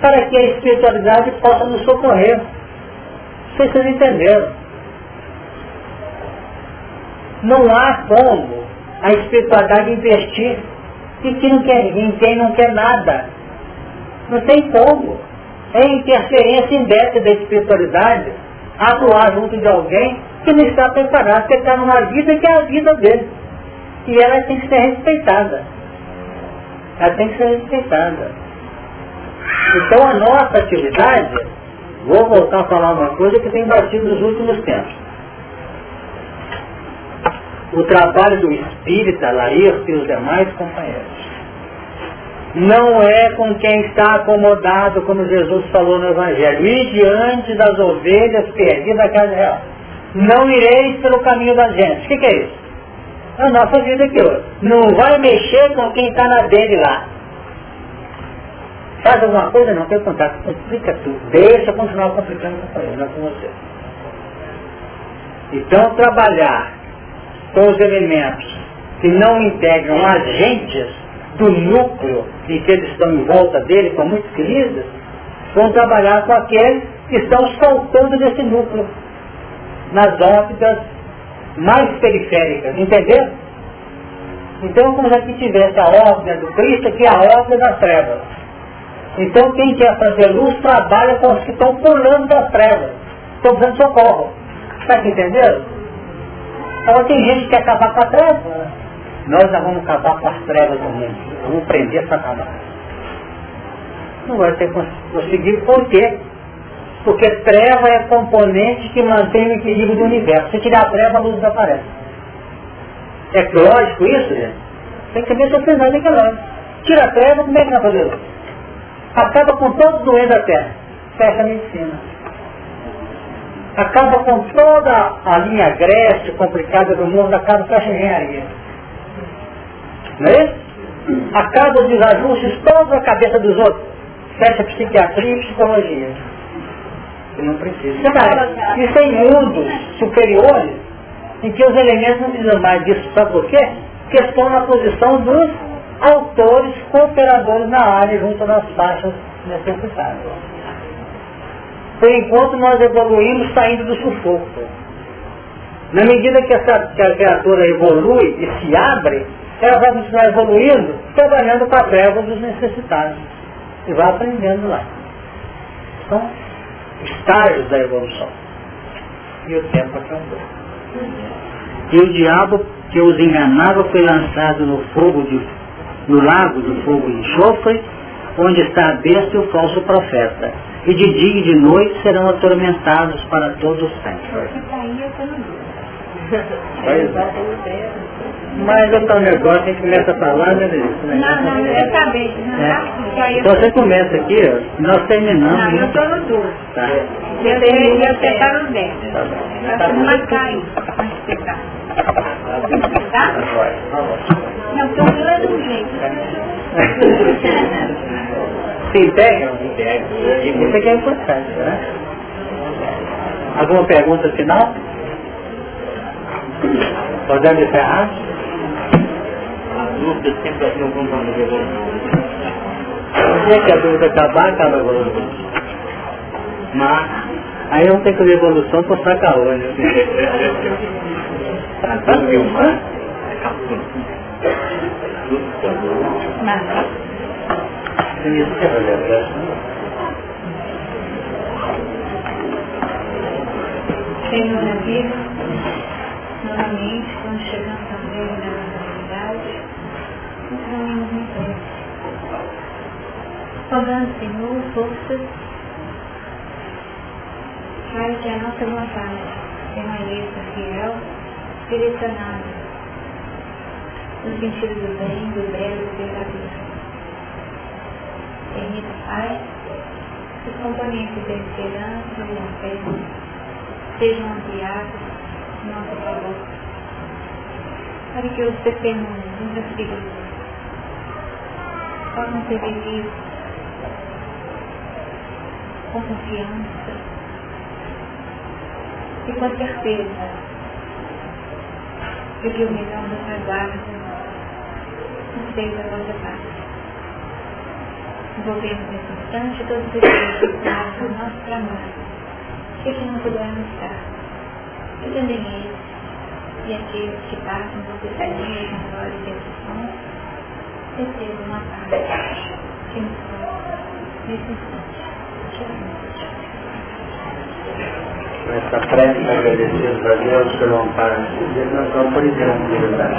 Speaker 5: para que a espiritualidade possa nos socorrer. Vocês entenderam. Não há como a espiritualidade investir em quem não quer, em quem não quer nada. Não tem como. É interferência indébita da espiritualidade atuar junto de alguém que não está preparado, que está numa vida que é a vida dele. E ela tem que ser respeitada. Ela tem que ser respeitada. Então a nossa atividade, vou voltar a falar uma coisa que tem batido nos últimos tempos. O trabalho do espírita, Laírto e os demais companheiros. Não é com quem está acomodado, como Jesus falou no Evangelho. E diante das ovelhas perdidas da casa real. Não ireis pelo caminho da gente. O que, que é isso? A nossa vida aqui hoje. Não vai mexer com quem está na dele lá. Faz alguma coisa? Não, tem contato. Complica tudo. Deixa continuar complicando com você. Então, trabalhar com os elementos que não integram agentes do núcleo em que eles estão em volta dele, com muito queridos, vão trabalhar com aqueles que estão soltando desse núcleo, nas órbitas mais periféricas, entendeu? Então, como se aqui tivesse a órbita do Cristo, que é a órbita das trevas. Então, quem quer fazer luz, trabalha com os que estão pulando das trevas, estão de socorro. Está entendendo? Agora, tem gente que quer acabar com a treva. Nós já vamos acabar com as trevas do mundo. Vamos prender Satanás. Não vai ter cons- conseguido. Por quê? Porque treva é componente que mantém o equilíbrio do universo. Se tirar a treva, a luz desaparece. É lógico isso, gente? Tem que ver se é lógico. Tira a treva, como é que vai fazer luz? Acaba com todos os doentes da terra. Fecha a medicina. Acaba com toda a linha agreste, complicada do mundo, acaba com a engenharia. Não é isso? Acaba os desajustes todos na cabeça dos outros. Fecha psiquiatria e psicologia. Que não precisa. É, isso é superiores em que os elementos não precisam mais disso. Sabe por quê? Porque estão na posição dos autores, cooperadores na área, junto nas faixas necessitárias. Por enquanto nós evoluímos saindo do sufoco. Na medida que, essa, que a criatura evolui e se abre, ela vai continuar evoluindo, trabalhando com a treva dos necessitados. E vai aprendendo lá. São estágios da evolução. E o tempo acabou. E o diabo que os enganava foi lançado no fogo de, no lago do fogo de enxofre, onde está a besta e o falso profeta. E de dia e de noite serão atormentados para todos os tempos. Mas é tal negócio, a gente começa a falar, né, Denise?
Speaker 4: Não, não, eu acabei. Não,
Speaker 5: É.
Speaker 4: tá? Só eu.
Speaker 5: Então você começa aqui, ó, nós terminamos.
Speaker 4: Não, eu
Speaker 5: né?
Speaker 4: estou no duro.
Speaker 5: Tá.
Speaker 4: Eu sei, eu separo os dentes.
Speaker 5: Tá bom.
Speaker 4: Eu acho que marcar aí, antes de secar. Tá? Não, porque o meu é do jeito. (laughs)
Speaker 5: Se integram? Isso aqui é importante, né? Alguma pergunta final? Podemos encerrar?
Speaker 3: As dúvidas sempre não vão fazer evolução.
Speaker 5: O dia que a dúvida acabar, acaba a evolução. Mas, aí eu não tenho que ver evolução por sacar olho. Tá, tá filmando? É verdade.
Speaker 1: Senhor na vida, novamente, quando chegamos também na realidade, reunimos em prece. Rogando, Senhor, forças para que a nossa vontade permaneça fiel, direcionada no sentido do bem, do belo do verdadeiro. Permita, Pai, que os componentes da esperança e da fé sejam ampliados em nosso favor, para que os testemunhos dos Espíritos possam ser vividos com confiança e com certeza que o melhor nos aguarda no seio da vossa parte. Envolvemos nesse instante todos os espíritos do nosso trabalho que aqui não puderam estar. E também eles e aqueles que passam por pesadinhas na glória de aflições, recebam uma paz que nos nesse instante.
Speaker 5: nessa prédica agradecidos a Deus pelo amparo de Deus, nós vamos por exemplo, de verdade.